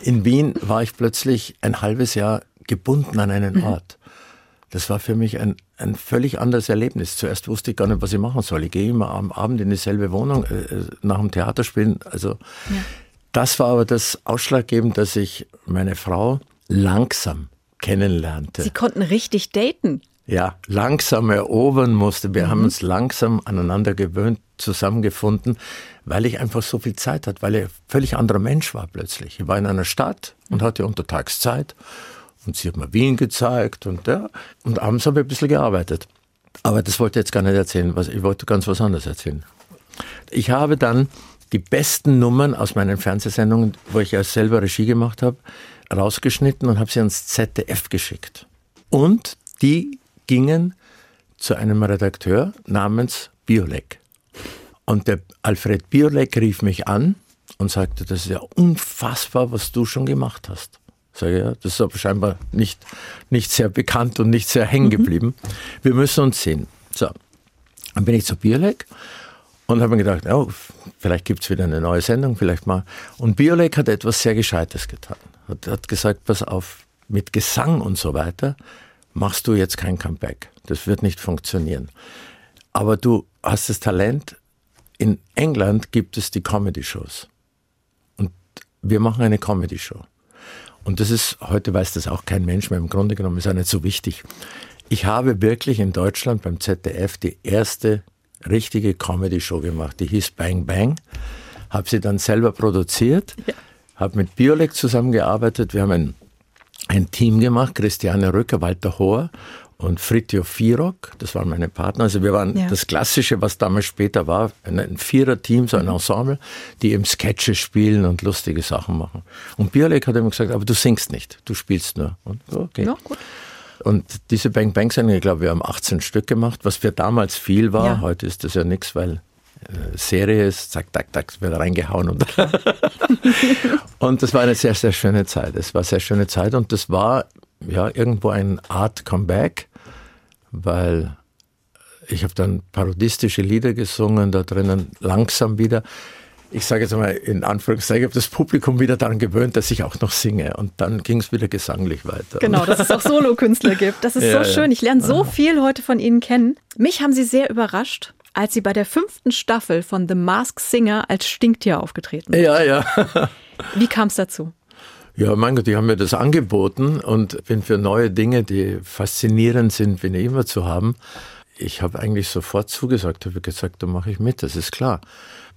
S3: In Wien war ich plötzlich ein halbes Jahr gebunden an einen Ort. Das war für mich ein, ein völlig anderes Erlebnis. Zuerst wusste ich gar nicht, was ich machen soll. Ich gehe immer am Abend in dieselbe Wohnung äh, äh, nach dem Theaterspielen. Also das war aber das Ausschlaggebend, dass ich meine Frau langsam kennenlernte.
S2: Sie konnten richtig daten.
S3: Ja, langsam erobern musste. Wir haben uns langsam aneinander gewöhnt, zusammengefunden, weil ich einfach so viel Zeit hatte, weil ich ein völlig anderer Mensch war plötzlich. Ich war in einer Stadt und hatte untertags Zeit und sie hat mir Wien gezeigt und ja, und abends habe ich ein bisschen gearbeitet. Aber das wollte ich jetzt gar nicht erzählen, was, ich wollte ganz was anderes erzählen. Ich habe dann die besten Nummern aus meinen Fernsehsendungen, wo ich ja selber Regie gemacht habe, rausgeschnitten und habe sie ans ZDF geschickt. Und die gingen zu einem Redakteur namens Biolek. Und der Alfred Biolek rief mich an und sagte, das ist ja unfassbar, was du schon gemacht hast. Sage ja, das ist aber scheinbar nicht, nicht sehr bekannt und nicht sehr hängen geblieben. Wir müssen uns sehen. So, dann bin ich zu Biolek und habe mir gedacht, oh, vielleicht gibt's wieder eine neue Sendung, vielleicht mal. Und Biolek hat etwas sehr Gescheites getan. Hat, hat gesagt, pass auf, mit Gesang und so weiter machst du jetzt kein Comeback. Das wird nicht funktionieren. aber du hast das Talent. In England gibt es die Comedy-Shows. Und wir machen eine Comedy-Show. Und das ist, heute weiß das auch kein Mensch mehr, im Grunde genommen ist auch nicht so wichtig. Ich habe wirklich in Deutschland beim ZDF die erste richtige Comedy-Show gemacht. Die hieß Bang Bang. Habe sie dann selber produziert, ja. habe mit Biolek zusammengearbeitet. Wir haben ein, ein Team gemacht, Christiane Rücker, Walter Hohr und Fritjof Firok, das waren meine Partner. Also wir waren ja. das Klassische, was damals später war, ein Vierer-Team, so ein mhm. Ensemble, die eben Sketche spielen und lustige Sachen machen. Und Biolek hat immer gesagt, aber du singst nicht, du spielst nur. Und okay. Ja, gut. Und diese Bang Bang Sendung, ich glaube, wir haben 18 Stück gemacht, was für damals viel war. Ja. Heute ist das ja nichts, weil Serie ist, zack, zack, zack, wird reingehauen. Und, [LAUGHS] und das war eine sehr, sehr schöne Zeit. Es war eine sehr schöne Zeit und das war ja irgendwo eine Art Comeback weil ich habe dann parodistische Lieder gesungen, da drinnen langsam wieder. Ich sage jetzt mal in Anführungszeichen, ich habe das Publikum wieder daran gewöhnt, dass ich auch noch singe. Und dann ging es wieder gesanglich weiter.
S2: Genau, dass es auch Solokünstler gibt. Das ist [LAUGHS] ja, so schön. Ich lerne so viel heute von Ihnen kennen. Mich haben Sie sehr überrascht, als Sie bei der fünften Staffel von The Mask Singer als Stinktier aufgetreten sind.
S3: Ja, ja. [LAUGHS]
S2: Wie kam es dazu?
S3: Ja, mein Gott, die haben mir das angeboten und bin für neue Dinge, die faszinierend sind, wie immer zu haben. Ich habe eigentlich sofort zugesagt, habe gesagt, da mache ich mit, das ist klar.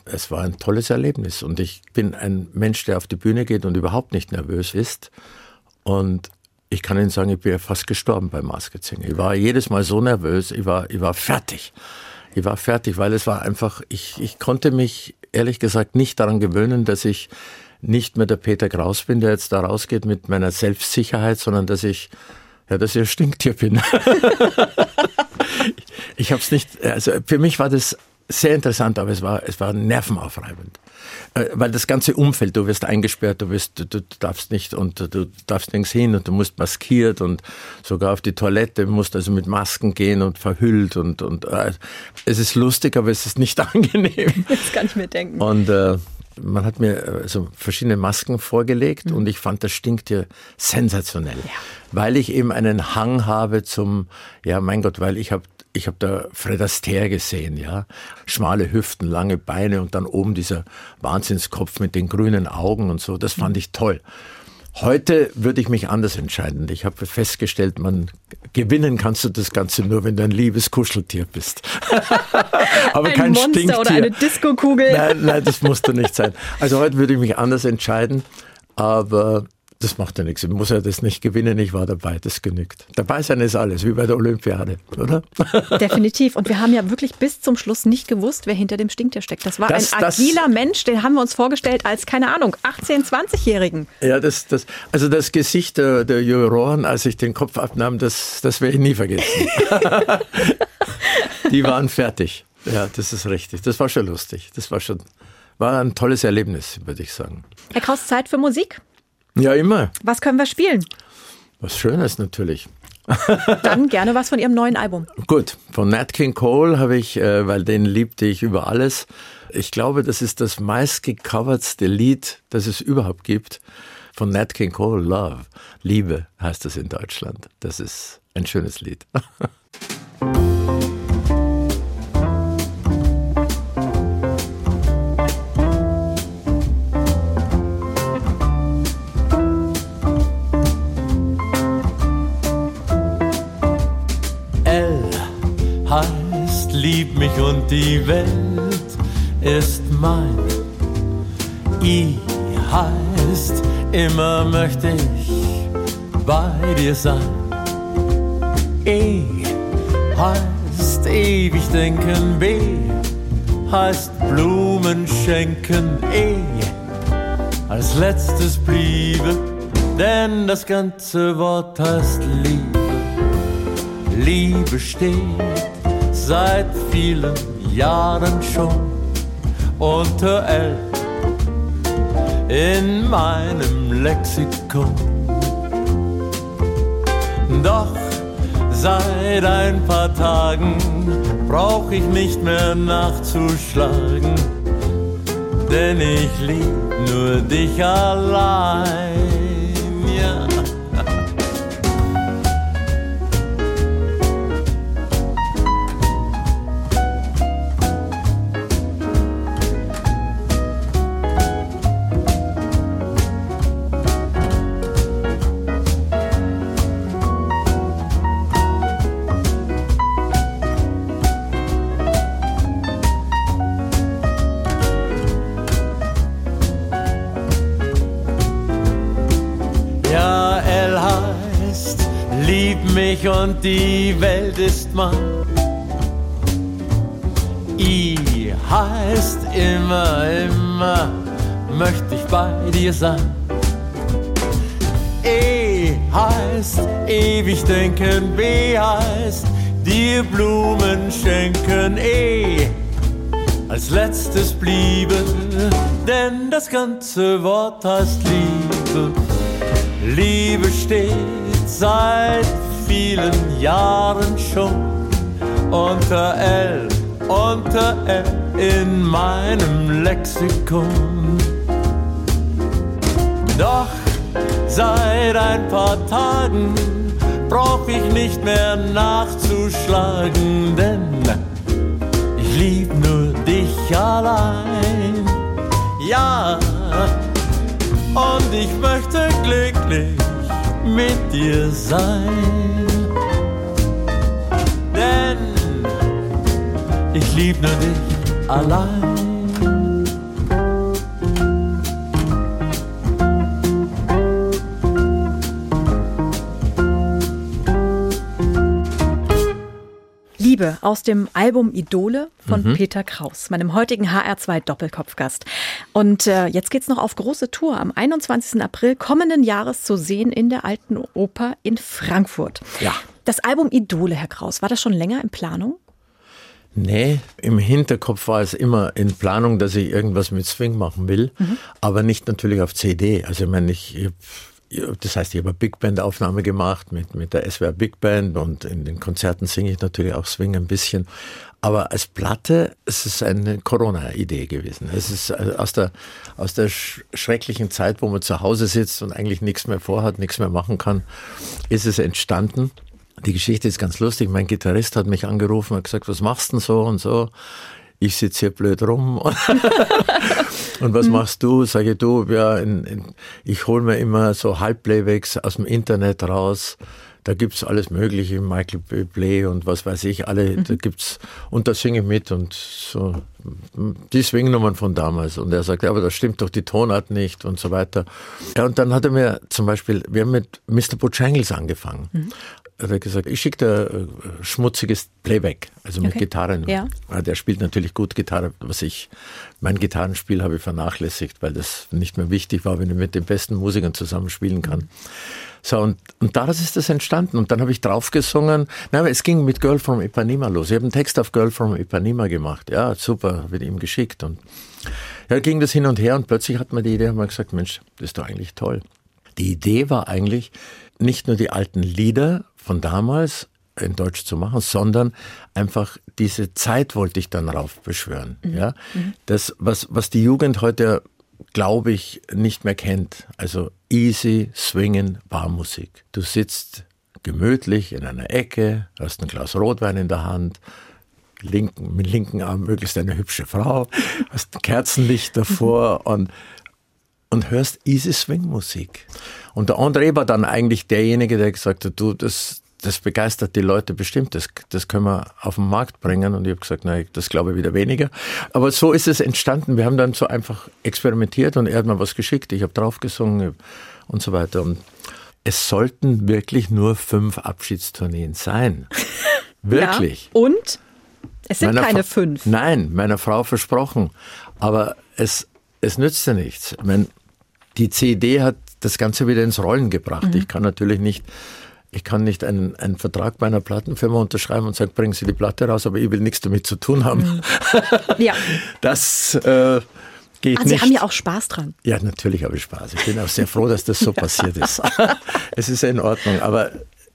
S3: Es war ein tolles Erlebnis und ich bin ein Mensch, der auf die Bühne geht und überhaupt nicht nervös ist. Und ich kann Ihnen sagen, ich bin ja fast gestorben beim Masked Singer. Ich war jedes Mal so nervös, ich war, ich war fertig. Ich war fertig, weil es war einfach, ich, ich konnte mich ehrlich gesagt nicht daran gewöhnen, dass ich nicht mehr der Peter Kraus bin, der jetzt da rausgeht mit meiner Selbstsicherheit, sondern dass ich, ja, dass ich ein Stinktier bin. [LAUGHS] ich habe es nicht, also für mich war das sehr interessant, aber es war, es war nervenaufreibend. Äh, weil das ganze Umfeld, du wirst eingesperrt, du, wirst, du, du darfst nicht und du darfst nirgends hin und du musst maskiert und sogar auf die Toilette musst also mit Masken gehen und verhüllt und, und äh, es ist lustig, aber es ist nicht [LAUGHS] angenehm.
S2: Das kann ich mir denken.
S3: Und äh, man hat mir also verschiedene Masken vorgelegt mhm. und ich fand, das stinkt ja sensationell, ja. weil ich eben einen Hang habe zum, ja mein Gott, weil ich habe ich habe da Fred Astaire gesehen, ja, schmale Hüften, lange Beine und dann oben dieser Wahnsinnskopf mit den grünen Augen und so. Das fand ich toll. Heute würde ich mich anders entscheiden. Ich habe festgestellt, man gewinnen kannst du das Ganze nur, wenn du ein liebes Kuscheltier bist. [LAUGHS]
S2: Aber ein kein Monster Stinktier. oder eine Diskokugel.
S3: Nein, nein, das musst du nicht sein. Also heute würde ich mich anders entscheiden. Aber das macht ja nichts. Ich muss ja das nicht gewinnen, ich war dabei, das genügt. Dabei sein ist alles, wie bei der Olympiade, oder? [LAUGHS]
S2: Definitiv. Und wir haben ja wirklich bis zum Schluss nicht gewusst, wer hinter dem Stinktier steckt. Das war das, ein agiler Mensch, den haben wir uns vorgestellt als, keine Ahnung, 18-, 20-Jährigen.
S3: Ja, das, das, also das Gesicht der, der Juroren, als ich den Kopf abnahm, das, das werde ich nie vergessen. [LAUGHS] Die waren fertig. Ja, das ist richtig. Das war schon lustig. Das war schon, war ein tolles Erlebnis, würde ich sagen.
S2: Herr Kraus, Zeit für Musik?
S3: Ja, immer.
S2: Was können wir spielen?
S3: Was Schönes natürlich.
S2: Dann gerne was von Ihrem neuen Album.
S3: Gut, von Nat King Cole habe ich, äh, weil den liebte ich über alles. Ich glaube, das ist das meistgecovertste Lied, das es überhaupt gibt. Von Nat King Cole, Love. Liebe heißt das in Deutschland. Das ist ein schönes Lied. [LAUGHS]
S5: mich und die Welt ist mein. I heißt, immer möchte ich bei dir sein. E heißt ewig denken, B heißt Blumen schenken, E als letztes bliebe, denn das ganze Wort heißt Liebe. Liebe steht seit vielen Jahren schon unter L in meinem Lexikon. Doch seit ein paar Tagen brauch ich nicht mehr nachzuschlagen, denn ich lieb nur dich allein. Die Welt ist mein. I heißt immer, immer möchte ich bei dir sein. E heißt ewig denken, B heißt dir Blumen schenken, E als letztes bliebe, denn das ganze Wort heißt Liebe. Liebe steht seit vielen Jahren schon unter L, unter L in meinem Lexikon. Doch seit ein paar Tagen brauch ich nicht mehr nachzuschlagen, denn ich lieb nur dich allein. Ja, und ich möchte glücklich mit dir sein. Denn ich lieb nur dich allein.
S2: Liebe aus dem Album Idole von Peter Kraus, meinem heutigen HR2 Doppelkopfgast. Und äh, jetzt geht's noch auf große Tour am 21. April kommenden Jahres zu sehen in der Alten Oper in Frankfurt.
S3: Ja.
S2: Das Album Idole, Herr Kraus, war das schon länger in Planung?
S3: Nee, im Hinterkopf war es immer in Planung, dass ich irgendwas mit Swing machen will, aber nicht natürlich auf CD. Also ich meine, ich, ich das heißt, ich habe eine Big Band Aufnahme gemacht mit, mit der SWR Big Band und in den Konzerten singe ich natürlich auch Swing ein bisschen. Aber als Platte, es ist eine Corona-Idee gewesen. Es ist äh, aus der, aus der sch- schrecklichen Zeit, wo man zu Hause sitzt und eigentlich nichts mehr vorhat, nichts mehr machen kann, ist es entstanden. Die Geschichte ist ganz lustig. Mein Gitarrist hat mich angerufen und gesagt, was machst du denn so und so? Ich sitze hier blöd rum. [LAUGHS] [LAUGHS] und was machst du? Sage ich, du, ja, in, in, ich hole mir immer so Halbplaybacks aus dem Internet raus. Da gibt's alles Mögliche, Michael Bublé und was weiß ich, alle, da gibt's, und da singe ich mit und so, die Swingnummern von damals. Und er sagt, ja, aber da stimmt doch die Tonart nicht und so weiter. Ja, und dann hat er mir zum Beispiel, wir haben mit Mr. Bojangles angefangen. Hat er gesagt, ich schicke dir äh, schmutziges Playback, also mit
S2: Okay.
S3: Gitarre. nur.
S2: Ja.
S3: Ja, der spielt natürlich gut Gitarre, was ich, mein Gitarrenspiel habe ich vernachlässigt, weil das nicht mehr wichtig war, wenn ich mit den besten Musikern zusammenspielen kann. So, und, und daraus ist das entstanden. Und dann habe ich draufgesungen. Nein, aber es ging mit Girl from Ipanema los. Ich habe einen Text auf Girl from Ipanema gemacht. Ja, super, wird ihm geschickt. Und ja, ging das hin und her und plötzlich hat man die Idee, haben wir gesagt, Mensch, das ist doch eigentlich toll. Die Idee war eigentlich, nicht nur die alten Lieder von damals in Deutsch zu machen, sondern einfach diese Zeit wollte ich dann raufbeschwören. Ja, das, was, was die Jugend heute, glaube ich, nicht mehr kennt. Also easy, swingen, Barmusik. Du sitzt gemütlich in einer Ecke, hast ein Glas Rotwein in der Hand, linken, mit linken Arm möglichst eine hübsche Frau, [LAUGHS] hast ein Kerzenlicht davor und, und hörst easy Swing Musik. Und der André war dann eigentlich derjenige, der gesagt hat, du, das, das begeistert die Leute bestimmt, das, das können wir auf den Markt bringen. Und ich habe gesagt, nein, das glaube ich wieder weniger. Aber so ist es entstanden. Wir haben dann so einfach experimentiert und er hat mir was geschickt. Ich habe draufgesungen und so weiter. Und es sollten wirklich nur fünf Abschiedstourneen sein. [LAUGHS] Wirklich.
S2: Ja. Und? Es sind
S3: Meiner
S2: keine
S3: Fra-
S2: fünf.
S3: Nein, meiner Frau versprochen. Aber es, es nützt ja nichts. Ich mein, die CD hat das Ganze wieder ins Rollen gebracht.
S2: Mhm.
S3: Ich kann natürlich nicht, ich kann nicht einen, einen Vertrag bei einer Plattenfirma unterschreiben und sagen, bringen Sie die Platte raus, aber ich will nichts damit zu tun haben.
S2: Mhm. [LAUGHS] Ja.
S3: Das äh, geht
S2: Also Sie
S3: nicht.
S2: haben ja auch Spaß dran.
S3: Ja, natürlich habe ich Spaß. Ich bin auch sehr froh, dass das so [LAUGHS] passiert ist. [LAUGHS] es ist in Ordnung. Aber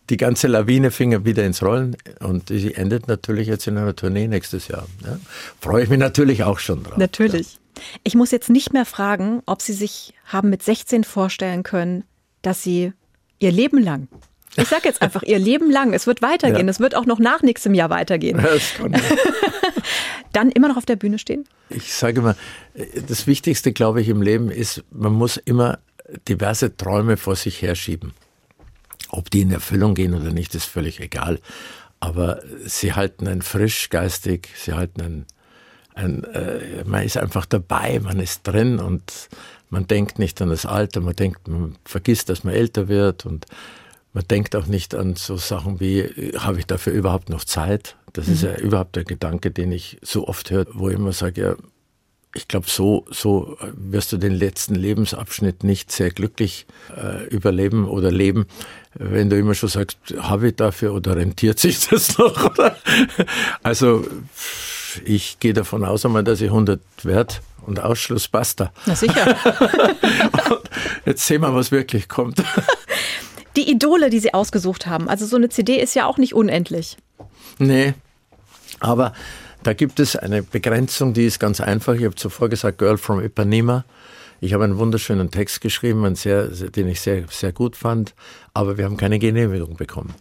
S3: die ganze Lawine fing ja wieder ins Rollen und sie endet natürlich jetzt in einer Tournee nächstes Jahr. Ja. Freue ich mich natürlich auch schon drauf.
S2: Natürlich. Ich muss jetzt nicht mehr fragen, ob Sie sich haben mit 16 vorstellen können, dass Sie Ihr Leben lang, ich sage jetzt einfach Ihr Leben lang, es wird weitergehen,
S3: Ja.
S2: es wird auch noch nach nächstem Jahr weitergehen.
S3: Das kann [LAUGHS]
S2: dann immer noch auf der Bühne stehen?
S3: Ich sage mal, das Wichtigste, glaube ich, im Leben ist, man muss immer diverse Träume vor sich herschieben. Ob die in Erfüllung gehen oder nicht, ist völlig egal. Aber sie halten einen frisch geistig, sie halten einen, ein, äh, man ist einfach dabei, man ist drin und man denkt nicht an das Alter, man denkt, man vergisst, dass man älter wird und Man denkt auch nicht an so Sachen wie, äh, habe ich dafür überhaupt noch Zeit? Das ist ja überhaupt der Gedanke, den ich so oft höre, wo ich immer sage, ja, ich glaube, so, so wirst du den letzten Lebensabschnitt nicht sehr glücklich äh, überleben oder leben, wenn du immer schon sagst, habe ich dafür oder rentiert sich das noch? [LAUGHS] Also ich gehe davon aus einmal, dass ich 100 werde und Ausschluss basta.
S2: Na sicher. [LAUGHS]
S3: Jetzt sehen wir, was wirklich kommt. [LAUGHS]
S2: Die Idole, die Sie ausgesucht haben. Also so eine CD ist ja auch nicht unendlich.
S3: Nee, aber da gibt es eine Begrenzung, die ist ganz einfach. Ich habe zuvor gesagt, Girl from Ipanema. Ich habe einen wunderschönen Text geschrieben, einen sehr, den ich sehr, sehr gut fand, aber wir haben keine Genehmigung bekommen.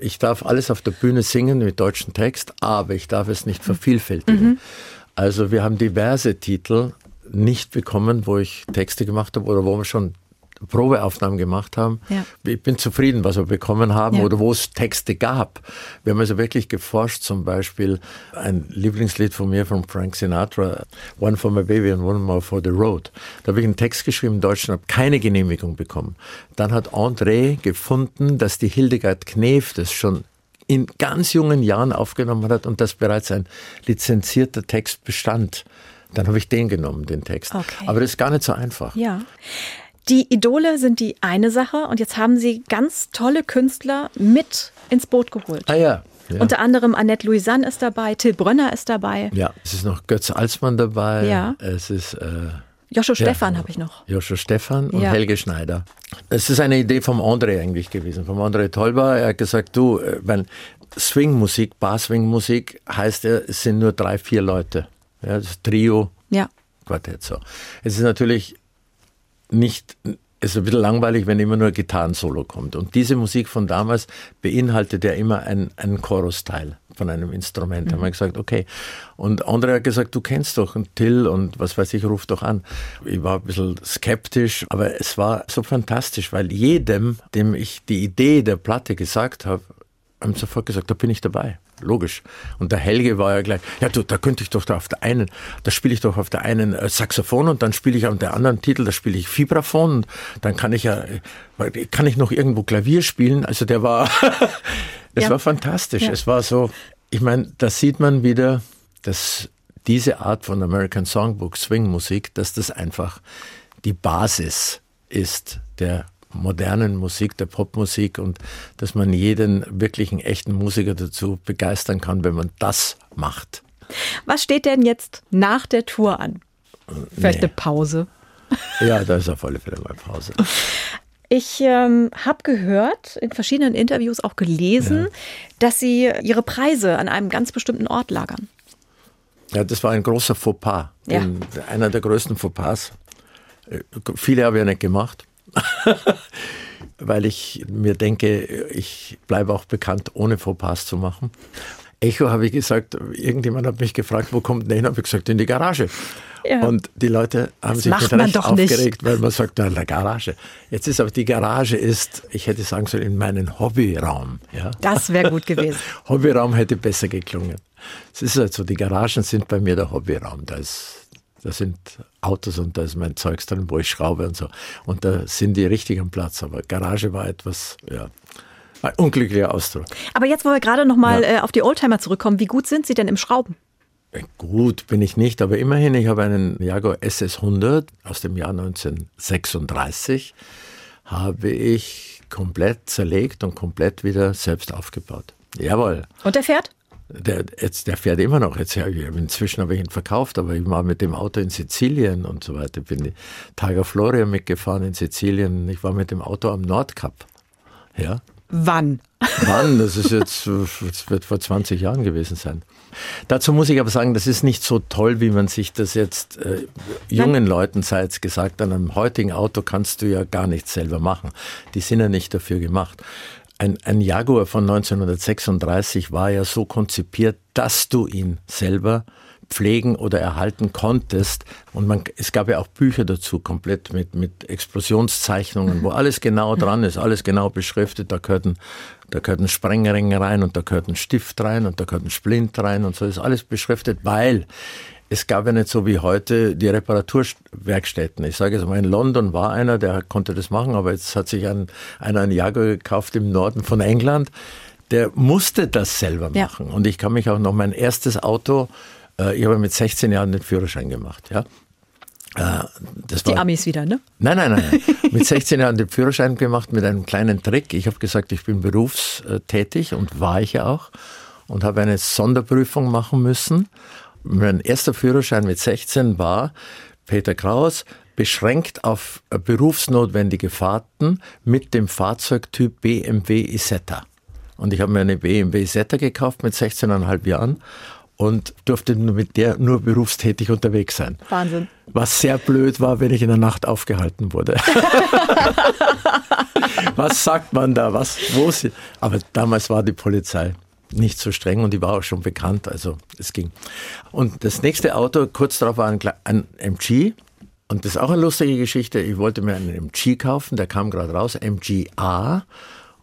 S3: Ich darf alles auf der Bühne singen mit deutschem Text, aber ich darf es nicht vervielfältigen. Also wir haben diverse Titel nicht bekommen, wo ich Texte gemacht habe oder wo wir schon Probeaufnahmen gemacht haben.
S2: Ja.
S3: Ich bin zufrieden, was wir bekommen haben
S2: Ja.
S3: oder wo es Texte gab. Wir haben also wirklich geforscht, zum Beispiel ein Lieblingslied von mir, von Frank Sinatra, One for my baby and one more for the road. Da habe ich einen Text geschrieben in Deutsch und habe keine Genehmigung bekommen. Dann hat André gefunden, dass die Hildegard Knef das schon in ganz jungen Jahren aufgenommen hat und dass bereits ein lizenzierter Text bestand. Dann habe ich den genommen, den Text.
S2: Okay.
S3: Aber das ist gar nicht so einfach.
S2: Ja. Die Idole sind die eine Sache und jetzt haben Sie ganz tolle Künstler mit ins Boot geholt.
S3: Ah ja. ja.
S2: Unter anderem Annette Louisanne ist dabei, Till Brönner ist dabei,
S3: Ja, es ist noch Götz Alsmann dabei.
S2: Ja.
S3: Es ist äh,
S2: Joshua
S3: Ja.
S2: Stephan habe ich noch.
S3: Joshua Stephan und
S2: Ja.
S3: Helge Schneider. Es ist eine Idee vom André eigentlich gewesen, vom André Tolba. Er hat gesagt, du, äh, wenn Swingmusik, Bar-Swing-Musik heißt es sind nur drei, vier Leute. Ja, das Trio,
S2: Ja.
S3: Quartett so. Es ist natürlich nicht, es ist ein bisschen langweilig, wenn immer nur Gitarrensolo kommt. Und diese Musik von damals beinhaltet ja immer ein, einen Chorus-Teil von einem Instrument. Da haben wir gesagt, okay. Und andere hat gesagt, du kennst doch einen Till und was weiß ich, ruf doch an. Ich war ein bisschen skeptisch, aber es war so fantastisch, weil jedem, dem ich die Idee der Platte gesagt habe, haben sofort gesagt, da bin ich dabei. Logisch. Und der Helge war ja gleich, ja du, da könnte ich doch da auf der einen, da spiele ich doch auf der einen äh, Saxophon und dann spiele ich auf der anderen Titel, da spiele ich Vibraphon und dann kann ich ja, äh, kann ich noch irgendwo Klavier spielen. Also der war, [LAUGHS] es
S2: Ja.
S3: war fantastisch.
S2: Ja.
S3: Es war so, ich meine, da sieht man wieder, dass diese Art von American Songbook, Swing-Musik, dass das einfach die Basis ist der modernen Musik, der Popmusik und dass man jeden wirklichen echten Musiker dazu begeistern kann, wenn man das macht.
S2: Was steht denn jetzt nach der Tour an? Vielleicht
S3: Nee.
S2: eine Pause.
S3: Ja, da ist auf alle Fälle mal Pause.
S2: Ich ähm, habe gehört, in verschiedenen Interviews auch gelesen, dass Sie Ihre Preise an einem ganz bestimmten Ort lagern.
S3: Ja, das war ein großer Fauxpas.
S2: Ja.
S3: Einer der größten Fauxpas. Äh, Viele habe ich ja nicht gemacht. [LAUGHS] Weil ich mir denke, ich bleibe auch bekannt, ohne Fauxpas zu machen. Echo habe ich gesagt, irgendjemand hat mich gefragt, wo kommt denn hin? Habe ich gesagt, in die Garage.
S2: Ja.
S3: Und die Leute haben
S2: Das
S3: sich mit Recht
S2: doch nicht.
S3: aufgeregt, weil man sagt, na, in der Garage. Jetzt ist aber die Garage ist, ich hätte sagen sollen, in meinen Hobbyraum. Ja.
S2: Das wäre gut gewesen. [LAUGHS]
S3: Hobbyraum hätte besser geklungen. Es ist halt so, die Garagen sind bei mir der Hobbyraum. Da, ist, da sind Autos und da ist mein Zeugs drin, wo ich schraube und so. Und da sind die richtig am Platz. Aber Garage war etwas, ja, ein unglücklicher Ausdruck.
S2: Aber jetzt, wo wir gerade noch mal
S3: Ja.
S2: äh, auf die Oldtimer zurückkommen, wie gut sind Sie denn im Schrauben?
S3: Äh, Gut bin ich nicht, aber immerhin, ich habe einen Jaguar SS100 aus dem Jahr 1936, habe ich komplett zerlegt und komplett wieder selbst aufgebaut. Jawohl.
S2: Und der fährt?
S3: Der, jetzt, der fährt immer noch. Jetzt, inzwischen habe ich ihn verkauft, aber ich war mit dem Auto in Sizilien und so weiter. Bin die Targa Floria mitgefahren in Sizilien. Ich war mit dem Auto am Nordkap. Ja.
S2: Wann?
S3: Wann? Das ist jetzt, das wird vor 20 Jahren gewesen sein. Dazu muss ich aber sagen, das ist nicht so toll, wie man sich das jetzt äh, jungen Leuten sei jetzt gesagt. An einem heutigen Auto kannst du ja gar nichts selber machen. Die sind ja nicht dafür gemacht. Ein, ein Jaguar von 1936 war ja so konzipiert, dass du ihn selber pflegen oder erhalten konntest. Und man, es gab ja auch Bücher dazu, komplett mit, mit Explosionszeichnungen, wo alles genau [LAUGHS] dran ist, alles genau beschriftet. Da gehört ein, da gehört ein Sprengring rein und da gehört ein Stift rein und da gehört ein Splint rein und so ist alles beschriftet, weil es gab ja nicht so wie heute die Reparaturwerkstätten. Ich sage jetzt mal, in London war einer, der konnte das machen, aber jetzt hat sich ein, einer einen Jaguar gekauft im Norden von England. Der musste das selber
S2: Ja.
S3: machen. Und ich kann mich auch noch mein erstes Auto, äh, ich habe mit 16 Jahren den Führerschein gemacht, ja. Äh, das
S2: Die
S3: war,
S2: Amis wieder, ne?
S3: Nein, nein, nein. [LAUGHS] Mit 16 Jahren den Führerschein gemacht mit einem kleinen Trick. Ich habe gesagt, ich bin berufstätig und war ich ja auch und habe eine Sonderprüfung machen müssen. Mein erster Führerschein mit 16 war Peter Kraus beschränkt auf berufsnotwendige Fahrten mit dem Fahrzeugtyp BMW Isetta. Und ich habe mir eine BMW Isetta gekauft mit 16,5 Jahren und durfte mit der nur berufstätig unterwegs sein.
S2: Wahnsinn.
S3: Was sehr blöd war, wenn ich in der Nacht aufgehalten wurde. [LAUGHS] Was sagt man da? Was? Wo sie? Aber damals war die Polizei nicht so streng und die war auch schon bekannt, also es ging. Und das nächste Auto, kurz darauf war ein, ein MG. Und das ist auch eine lustige Geschichte. Ich wollte mir einen MG kaufen, der kam gerade raus, MGA.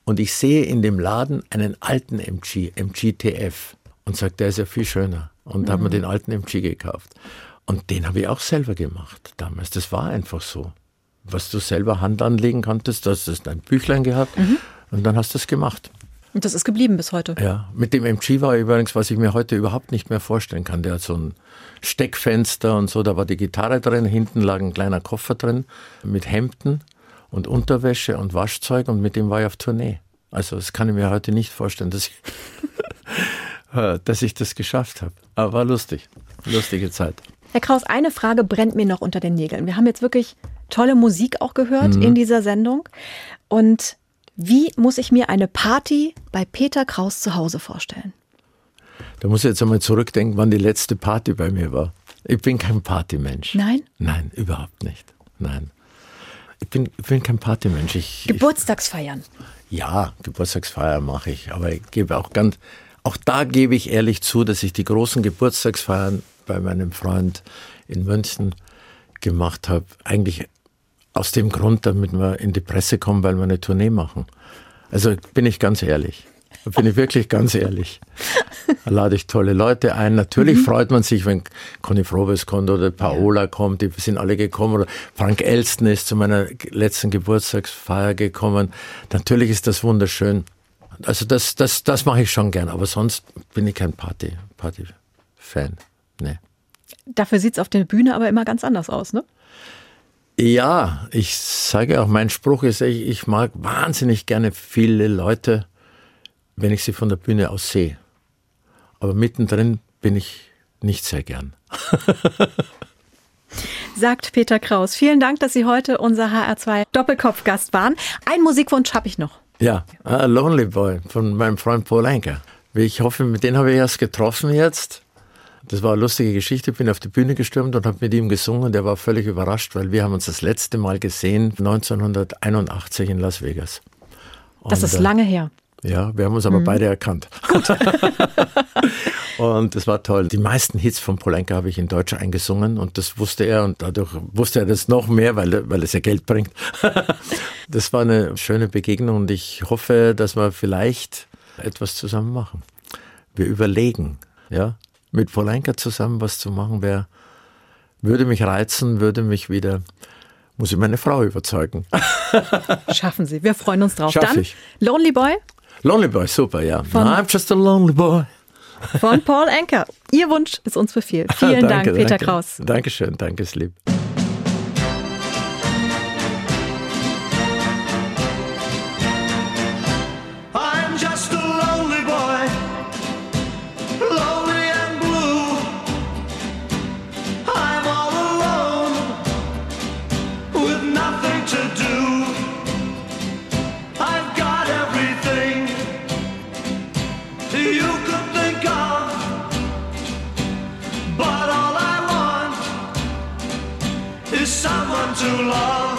S3: Und ich sehe in dem Laden einen alten MG, MGTF. Und sagt, der ist ja viel schöner. Und habe mir den alten MG gekauft. Und den habe ich auch selber gemacht damals. Das war einfach so. Was du selber Hand anlegen konntest, du hast das dein Büchlein gehabt und dann hast du es gemacht.
S2: Und das ist geblieben bis heute.
S3: Ja, mit dem MG war übrigens, was ich mir heute überhaupt nicht mehr vorstellen kann. Der hat so ein Steckfenster und so, da war die Gitarre drin, hinten lag ein kleiner Koffer drin mit Hemden und Unterwäsche und Waschzeug und mit dem war ich auf Tournee. Also das kann ich mir heute nicht vorstellen, dass ich, [LAUGHS] dass ich das geschafft habe. Aber war lustig, lustige Zeit.
S2: Herr Kraus, eine Frage brennt mir noch unter den Nägeln. Wir haben jetzt wirklich tolle Musik auch gehört
S3: Mhm.
S2: in dieser Sendung. Und wie muss ich mir eine Party bei Peter Kraus zu Hause vorstellen?
S3: Da muss ich jetzt einmal zurückdenken, wann die letzte Party bei mir war. Ich bin kein Partymensch.
S2: Nein?
S3: Nein, überhaupt nicht. Nein. Ich bin, ich bin kein Partymensch. Ich, ich,
S2: Geburtstagsfeiern.
S3: ja, Geburtstagsfeier mache ich, aber ich gebe auch ganz, auch da gebe ich ehrlich zu, dass ich die großen Geburtstagsfeiern bei meinem Freund in München gemacht habe. Eigentlich aus dem Grund, damit wir in die Presse kommen, weil wir eine Tournee machen. Also bin ich ganz ehrlich. Bin ich wirklich ganz ehrlich. Da lade ich tolle Leute ein. Natürlich freut man sich, wenn Conny Frobes kommt oder Paola kommt, die sind alle gekommen. Oder Frank Elston ist zu meiner letzten Geburtstagsfeier gekommen. Natürlich ist das wunderschön. Also das, das, das mache ich schon gern. Aber sonst bin ich kein Party, Party-Fan. Nee.
S2: Dafür sieht es auf der Bühne aber immer ganz anders aus, ne?
S3: Ja, ich sage auch, mein Spruch ist, ich, ich mag wahnsinnig gerne viele Leute, wenn ich sie von der Bühne aus sehe. Aber mittendrin bin ich nicht sehr gern. [LAUGHS]
S2: Sagt Peter Kraus. Vielen Dank, dass Sie heute unser HR2 Doppelkopfgast waren. Ein Musikwunsch habe ich noch.
S3: Ja, ah, Lonely Boy von meinem Freund Paul Anker. Ich hoffe, mit dem habe ich erst getroffen jetzt. Das war eine lustige Geschichte. Ich bin auf die Bühne gestürmt und habe mit ihm gesungen. Der war völlig überrascht, weil wir haben uns das letzte Mal gesehen 1981 in Las Vegas.
S2: Das
S3: Und,
S2: ist
S3: äh,
S2: lange her.
S3: Ja, wir haben uns aber beide erkannt. [LAUGHS] und das war toll. Die meisten Hits von Polenka habe ich in Deutsch eingesungen und das wusste er und dadurch wusste er das noch mehr, weil, weil es ja Geld bringt. [LAUGHS] das war eine schöne Begegnung und ich hoffe, dass wir vielleicht etwas zusammen machen. Wir überlegen, ja, mit Polenka zusammen was zu machen, wäre, würde mich reizen, würde mich wieder, muss ich meine Frau überzeugen. [LAUGHS]
S2: Schaffen Sie. Wir freuen uns drauf.
S3: Schaff
S2: Dann
S3: ich.
S2: Lonely Boy
S3: Lonely Boy, super, ja.
S2: Von-
S3: I'm just a lonely boy.
S2: von Paul Anker. Ihr Wunsch ist uns Befehl. [LAUGHS] Vielen Dank, Peter
S3: danke.
S2: Kraus.
S3: Dankeschön, danke, ist lieb.
S4: Love.